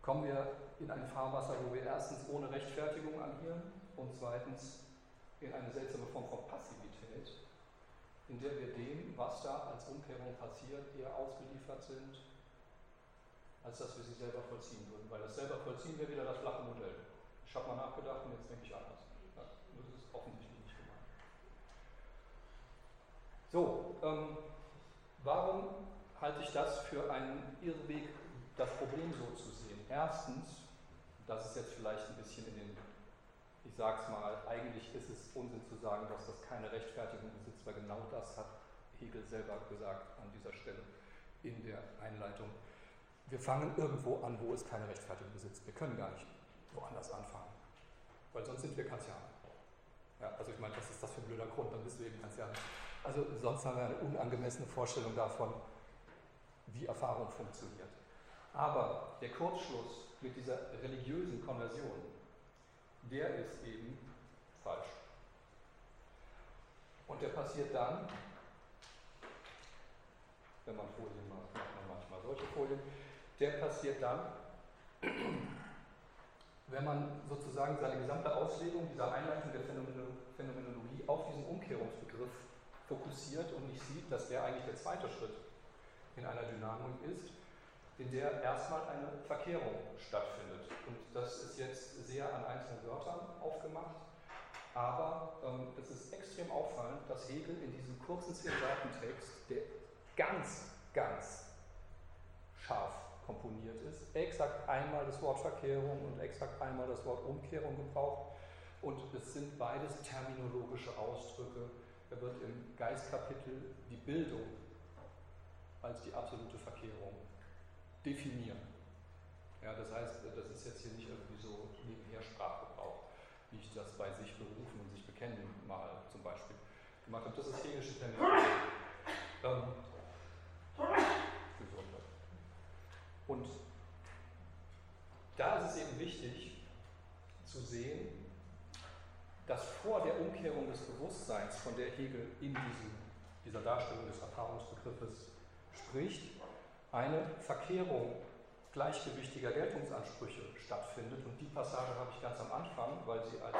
kommen wir in ein Fahrwasser, wo wir erstens ohne Rechtfertigung agieren und zweitens in eine seltsame Form von Passivität, in der wir dem, was da als Umkehrung passiert, eher ausgeliefert sind, als dass wir sie selber vollziehen würden. Weil das selber vollziehen wäre wieder das flache Modell. Ich habe mal nachgedacht und jetzt denke ich anders. Das ist offensichtlich nicht gemeint. So, ähm, warum halte ich das für einen Irrweg, das Problem so zu sehen? Erstens, das ist jetzt vielleicht ein bisschen in den, ich sage es mal, eigentlich ist es Unsinn zu sagen, dass das keine Rechtfertigung besitzt, weil genau das hat Hegel selber gesagt an dieser Stelle in der Einleitung. Wir fangen irgendwo an, wo es keine Rechtfertigung besitzt. Wir können gar nicht woanders anfangen. Weil sonst sind wir Kantianer. Ja, also ich meine, was ist das für ein blöder Grund? Dann bist du eben Kantianer. Also sonst haben wir eine unangemessene Vorstellung davon, wie Erfahrung funktioniert. Aber der Kurzschluss mit dieser religiösen Konversion, der ist eben falsch. Und der passiert dann, wenn man Folien macht, macht man manchmal solche Folien, der passiert dann, wenn man sozusagen seine gesamte Auslegung dieser Einleitung der Phänomenologie auf diesen Umkehrungsbegriff fokussiert und nicht sieht, dass der eigentlich der zweite Schritt in einer Dynamik ist, in der erstmal eine Verkehrung stattfindet. Und das ist jetzt sehr an einzelnen Wörtern aufgemacht, aber ähm, es ist extrem auffallend, dass Hegel in diesem kurzen Zehn-Seiten-Text, der ganz, ganz scharf komponiert ist, exakt einmal das Wort Verkehrung und exakt einmal das Wort Umkehrung gebraucht. Und es sind beides terminologische Ausdrücke. Er wird im Geistkapitel die Bildung als die absolute Verkehrung definieren. Ja, das heißt, das ist jetzt hier nicht irgendwie so nebenher Sprachgebrauch, wie ich das bei sich berufen und sich bekennen mal zum Beispiel gemacht habe. Das ist heglische Terminologie. Ähm, und da ist es eben wichtig zu sehen, dass vor der Umkehrung des Bewusstseins, von der Hegel in diesem, dieser Darstellung des Erfahrungsbegriffes spricht, eine Verkehrung gleichgewichtiger Geltungsansprüche stattfindet. Und die Passage habe ich ganz am Anfang, weil sie als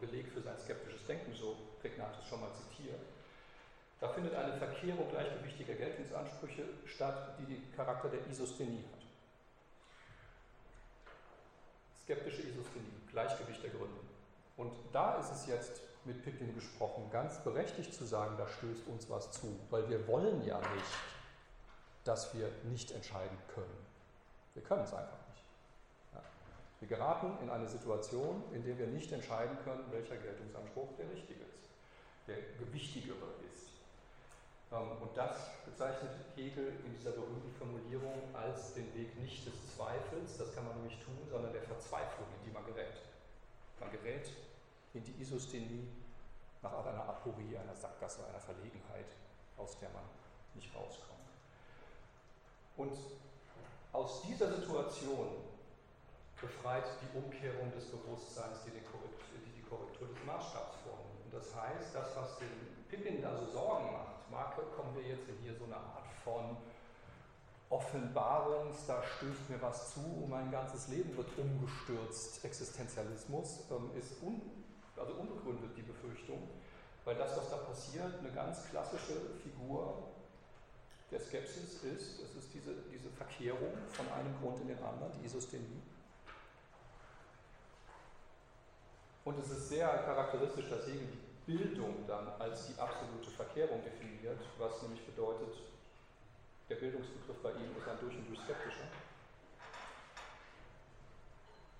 Beleg für sein skeptisches Denken so prägnant ist, schon mal zitiert. Da findet eine Verkehrung gleichgewichtiger Geltungsansprüche statt, die den Charakter der Isosthenie hat. Skeptische Isosthenie, Gleichgewicht der Gründe. Und da ist es jetzt mit Pippin gesprochen, ganz berechtigt zu sagen, da stößt uns was zu, weil wir wollen ja nicht, dass wir nicht entscheiden können. Wir können es einfach nicht. Ja. Wir geraten in eine Situation, in der wir nicht entscheiden können, welcher Geltungsanspruch der richtige ist, der gewichtigere ist. Ähm, und das bezeichnet Hegel in dieser berühmten Formulierung als den Weg nicht des Zweifels, das kann man nämlich tun, sondern der Verzweiflung, in die man gerät. Man gerät in die Isosthenie nach Art einer Aporie, einer Sackgasse, einer Verlegenheit, aus der man nicht rauskommt. Und aus dieser Situation befreit die Umkehrung des Bewusstseins die die Korrektur des Maßstabs vornimmt. Und das heißt, das, was den Pippin da so Sorgen macht, Marke, kommen wir jetzt in hier so eine Art von Offenbarungs, da stößt mir was zu, mein ganzes Leben wird umgestürzt, Existenzialismus, ähm, ist un, also unbegründet die Befürchtung, weil das, was da passiert, eine ganz klassische Figur der Skepsis ist, es ist diese, diese Verkehrung von einem Grund in den anderen, die Isosthenie. Und es ist sehr charakteristisch, dass Hegel die Bildung dann als die absolute Verkehrung definiert, was nämlich bedeutet, der Bildungsbegriff bei ihm ist ein durch und durch skeptischer.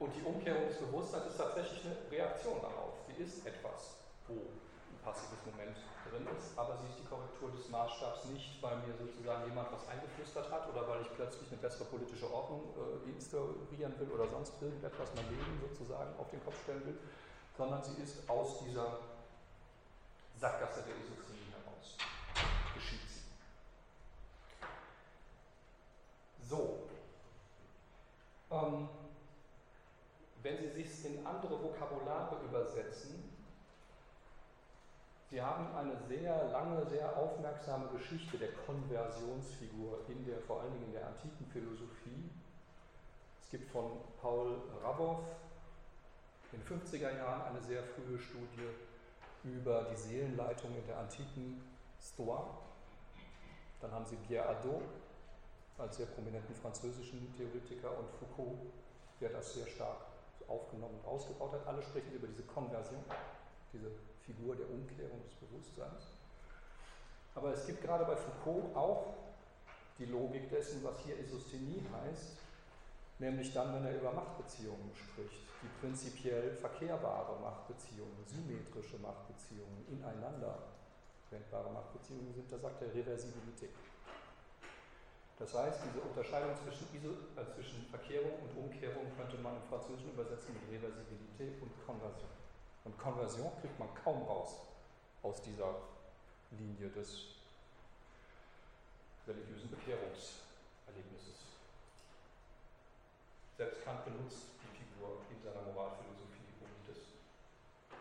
Und die Umkehrung des Bewusstseins ist tatsächlich eine Reaktion darauf. Ist etwas, wo ein passives Moment drin ist, aber sie ist die Korrektur des Maßstabs nicht, weil mir sozusagen jemand was eingeflüstert hat oder weil ich plötzlich eine bessere politische Ordnung äh, instaurieren will oder sonst irgendetwas mein Leben sozusagen auf den Kopf stellen will, sondern sie ist aus dieser Sackgasse der Isozenie heraus. Geschieht sie. So. Ähm, wenn Sie sich in andere Vokabulare übersetzen, Sie haben eine sehr lange, sehr aufmerksame Geschichte der Konversionsfigur in der, vor allen Dingen in der antiken Philosophie. Es gibt von Paul Rabow in den 50er Jahren eine sehr frühe Studie über die Seelenleitung in der antiken Stoa. Dann haben sie Pierre Hadot als sehr prominenten französischen Theoretiker und Foucault, der das sehr stark aufgenommen und ausgebaut hat. Alle sprechen über diese Konversion, diese Figur der Umkehrung des Bewusstseins. Aber es gibt gerade bei Foucault auch die Logik dessen, was hier Isosthenie heißt, nämlich dann, wenn er über Machtbeziehungen spricht, die prinzipiell verkehrbare Machtbeziehungen, symmetrische Machtbeziehungen, ineinander wendbare Machtbeziehungen sind, da sagt er Reversibilität. Das heißt, diese Unterscheidung zwischen, Iso, äh, zwischen Verkehrung und Umkehrung könnte man im Französischen übersetzen mit Reversibilität und Konversion. Und Konversion kriegt man kaum raus aus dieser Linie des religiösen Bekehrungserlebnisses. Selbst Kant benutzt die Figur in seiner Moralphilosophie, um das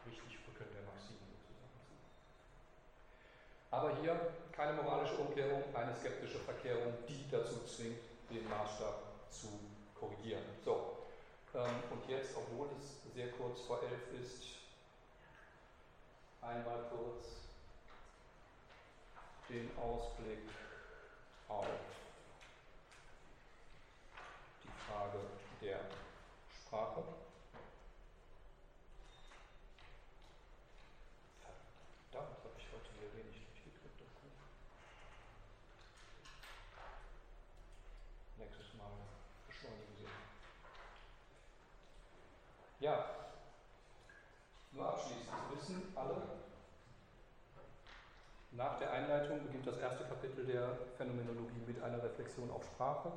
richtig Rücken der Maxime sozusagen zu Aber hier keine moralische Umkehrung, eine skeptische Verkehrung, die dazu zwingt, den Maßstab zu korrigieren. So, ähm, und jetzt, obwohl es sehr kurz vor elf ist, einmal kurz den Ausblick auf die Frage der Sprache. Verdammt, habe ich heute hier wenig durchgekriegt. Nächstes Mal beschleunigen Sie. Ja, nur abschließend. Sie wissen alle, nach der Einleitung beginnt das erste Kapitel der Phänomenologie mit einer Reflexion auf Sprache.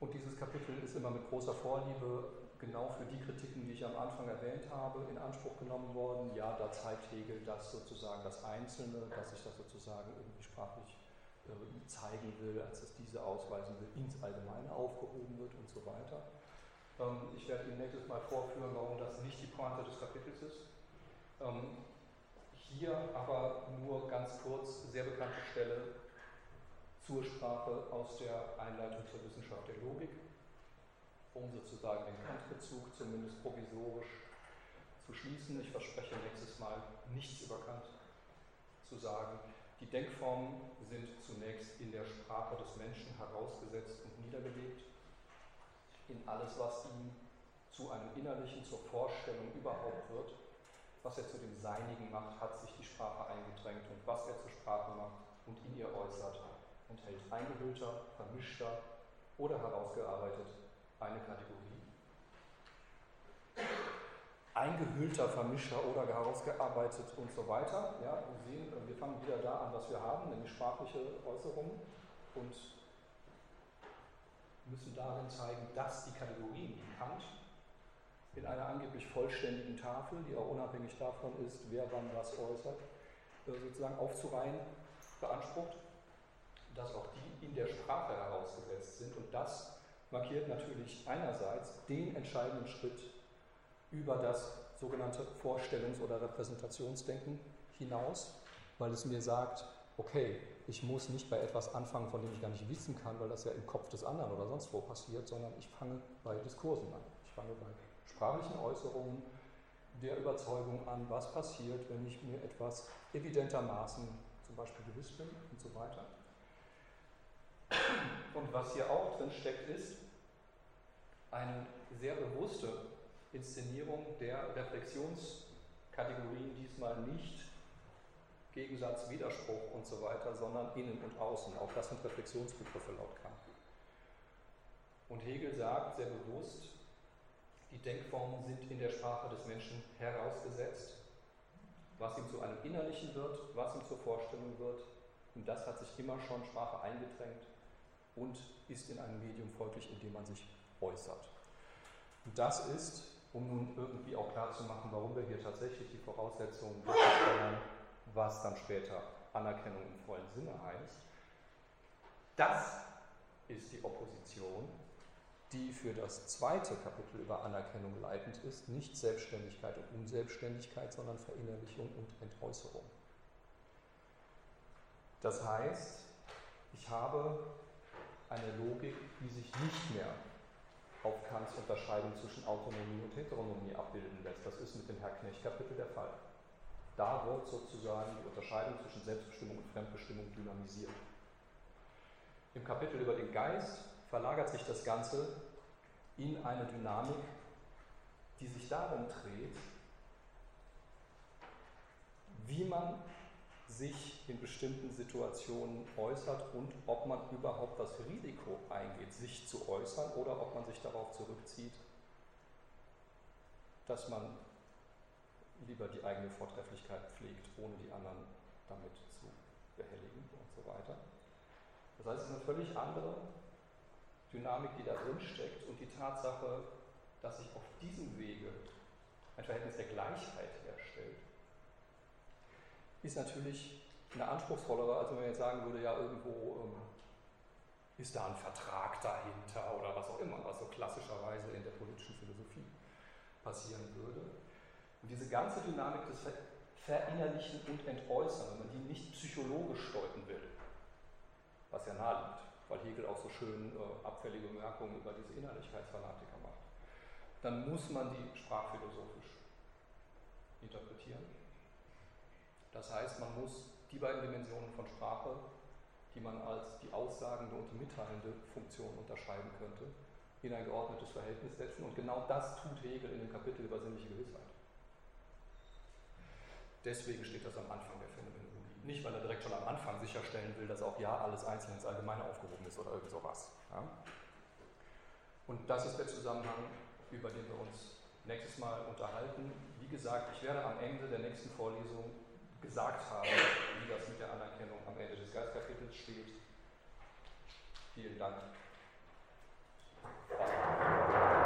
Und dieses Kapitel ist immer mit großer Vorliebe genau für die Kritiken, die ich am Anfang erwähnt habe, in Anspruch genommen worden. Ja, da zeigt Hegel, dass sozusagen das Einzelne, dass sich das sozusagen irgendwie sprachlich äh, zeigen will, als es diese ausweisen will, ins Allgemeine aufgehoben wird und so weiter. Ähm, ich werde Ihnen nächstes Mal vorführen, warum das nicht die Pointe des Kapitels ist. Ähm, hier aber nur ganz kurz sehr bekannte Stelle zur Sprache aus der Einleitung zur Wissenschaft der Logik, um sozusagen den Kant-Bezug zumindest provisorisch zu schließen. Ich verspreche nächstes Mal nichts über Kant zu sagen. Die Denkformen sind zunächst in der Sprache des Menschen herausgesetzt und niedergelegt, in alles, was ihm zu einem Innerlichen, zur Vorstellung überhaupt wird. Was er zu dem Seinigen macht, hat sich die Sprache eingedrängt und was er zur Sprache macht und in ihr äußert, enthält eingehüllter, vermischter oder herausgearbeitet eine Kategorie. Eingehüllter, vermischter oder herausgearbeitet und so weiter. Ja, wir sehen, wir fangen wieder da an, was wir haben, nämlich sprachliche Äußerungen und müssen darin zeigen, dass die Kategorien, die Kant in einer angeblich vollständigen Tafel, die auch unabhängig davon ist, wer wann was äußert, äh, sozusagen aufzureihen beansprucht, dass auch die in der Sprache herausgesetzt sind. Und das markiert natürlich einerseits den entscheidenden Schritt über das sogenannte Vorstellungs- oder Repräsentationsdenken hinaus, weil es mir sagt, okay, ich muss nicht bei etwas anfangen, von dem ich gar nicht wissen kann, weil das ja im Kopf des anderen oder sonst wo passiert, sondern ich fange bei Diskursen an. Ich fange bei sprachlichen Äußerungen der Überzeugung an, was passiert, wenn ich mir etwas evidentermaßen zum Beispiel gewiss bin und so weiter. Und was hier auch drin steckt, ist eine sehr bewusste Inszenierung der Reflexionskategorien, diesmal nicht Gegensatz, Widerspruch und so weiter, sondern innen und außen. Auch das sind Reflexionsbegriffe laut Kant. Und Hegel sagt sehr bewusst, die Denkformen sind in der Sprache des Menschen herausgesetzt. Was ihm zu einem Innerlichen wird, was ihm zur Vorstellung wird, und das hat sich immer schon Sprache eingedrängt und ist in einem Medium folglich, in dem man sich äußert. Und das ist, um nun irgendwie auch klarzumachen, warum wir hier tatsächlich die Voraussetzungen stellen, was dann später Anerkennung im vollen Sinne heißt. Das ist die Opposition, die für das zweite Kapitel über Anerkennung leitend ist, nicht Selbstständigkeit und Unselbstständigkeit, sondern Verinnerlichung und Entäußerung. Das heißt, ich habe eine Logik, die sich nicht mehr auf Kants Unterscheidung zwischen Autonomie und Heteronomie abbilden lässt. Das ist mit dem Herr-Knecht-Kapitel der Fall. Da wird sozusagen die Unterscheidung zwischen Selbstbestimmung und Fremdbestimmung dynamisiert. Im Kapitel über den Geist verlagert sich das Ganze in eine Dynamik, die sich darum dreht, wie man sich in bestimmten Situationen äußert und ob man überhaupt das Risiko eingeht, sich zu äußern oder ob man sich darauf zurückzieht, dass man lieber die eigene Vortrefflichkeit pflegt, ohne die anderen damit zu behelligen und so weiter. Das heißt, es ist eine völlig andere Dynamik, die da drin steckt und die Tatsache, dass sich auf diesem Wege ein Verhältnis der Gleichheit herstellt, ist natürlich eine anspruchsvollere, als wenn man jetzt sagen würde, ja, irgendwo ähm, ist da ein Vertrag dahinter oder was auch immer, was so klassischerweise in der politischen Philosophie passieren würde. Und diese ganze Dynamik des Verinnerlichen und Entäußern, wenn man die nicht psychologisch deuten will, was ja nahe liegt, weil Hegel auch so schön äh, abfällige Bemerkungen über diese Innerlichkeitsfanatiker macht, dann muss man die sprachphilosophisch interpretieren. Das heißt, man muss die beiden Dimensionen von Sprache, die man als die aussagende und die mitteilende Funktion unterscheiden könnte, in ein geordnetes Verhältnis setzen. Und genau das tut Hegel in dem Kapitel über sinnliche Gewissheit. Deswegen steht das am Anfang der Phänomenologie. Nicht, weil er direkt schon am Anfang sicherstellen will, dass auch ja alles einzeln ins Allgemeine aufgehoben ist oder irgend sowas. Ja? Und das ist der Zusammenhang, über den wir uns nächstes Mal unterhalten. Wie gesagt, ich werde am Ende der nächsten Vorlesung gesagt haben, wie das mit der Anerkennung am Ende des Geistkapitels steht. Vielen Dank.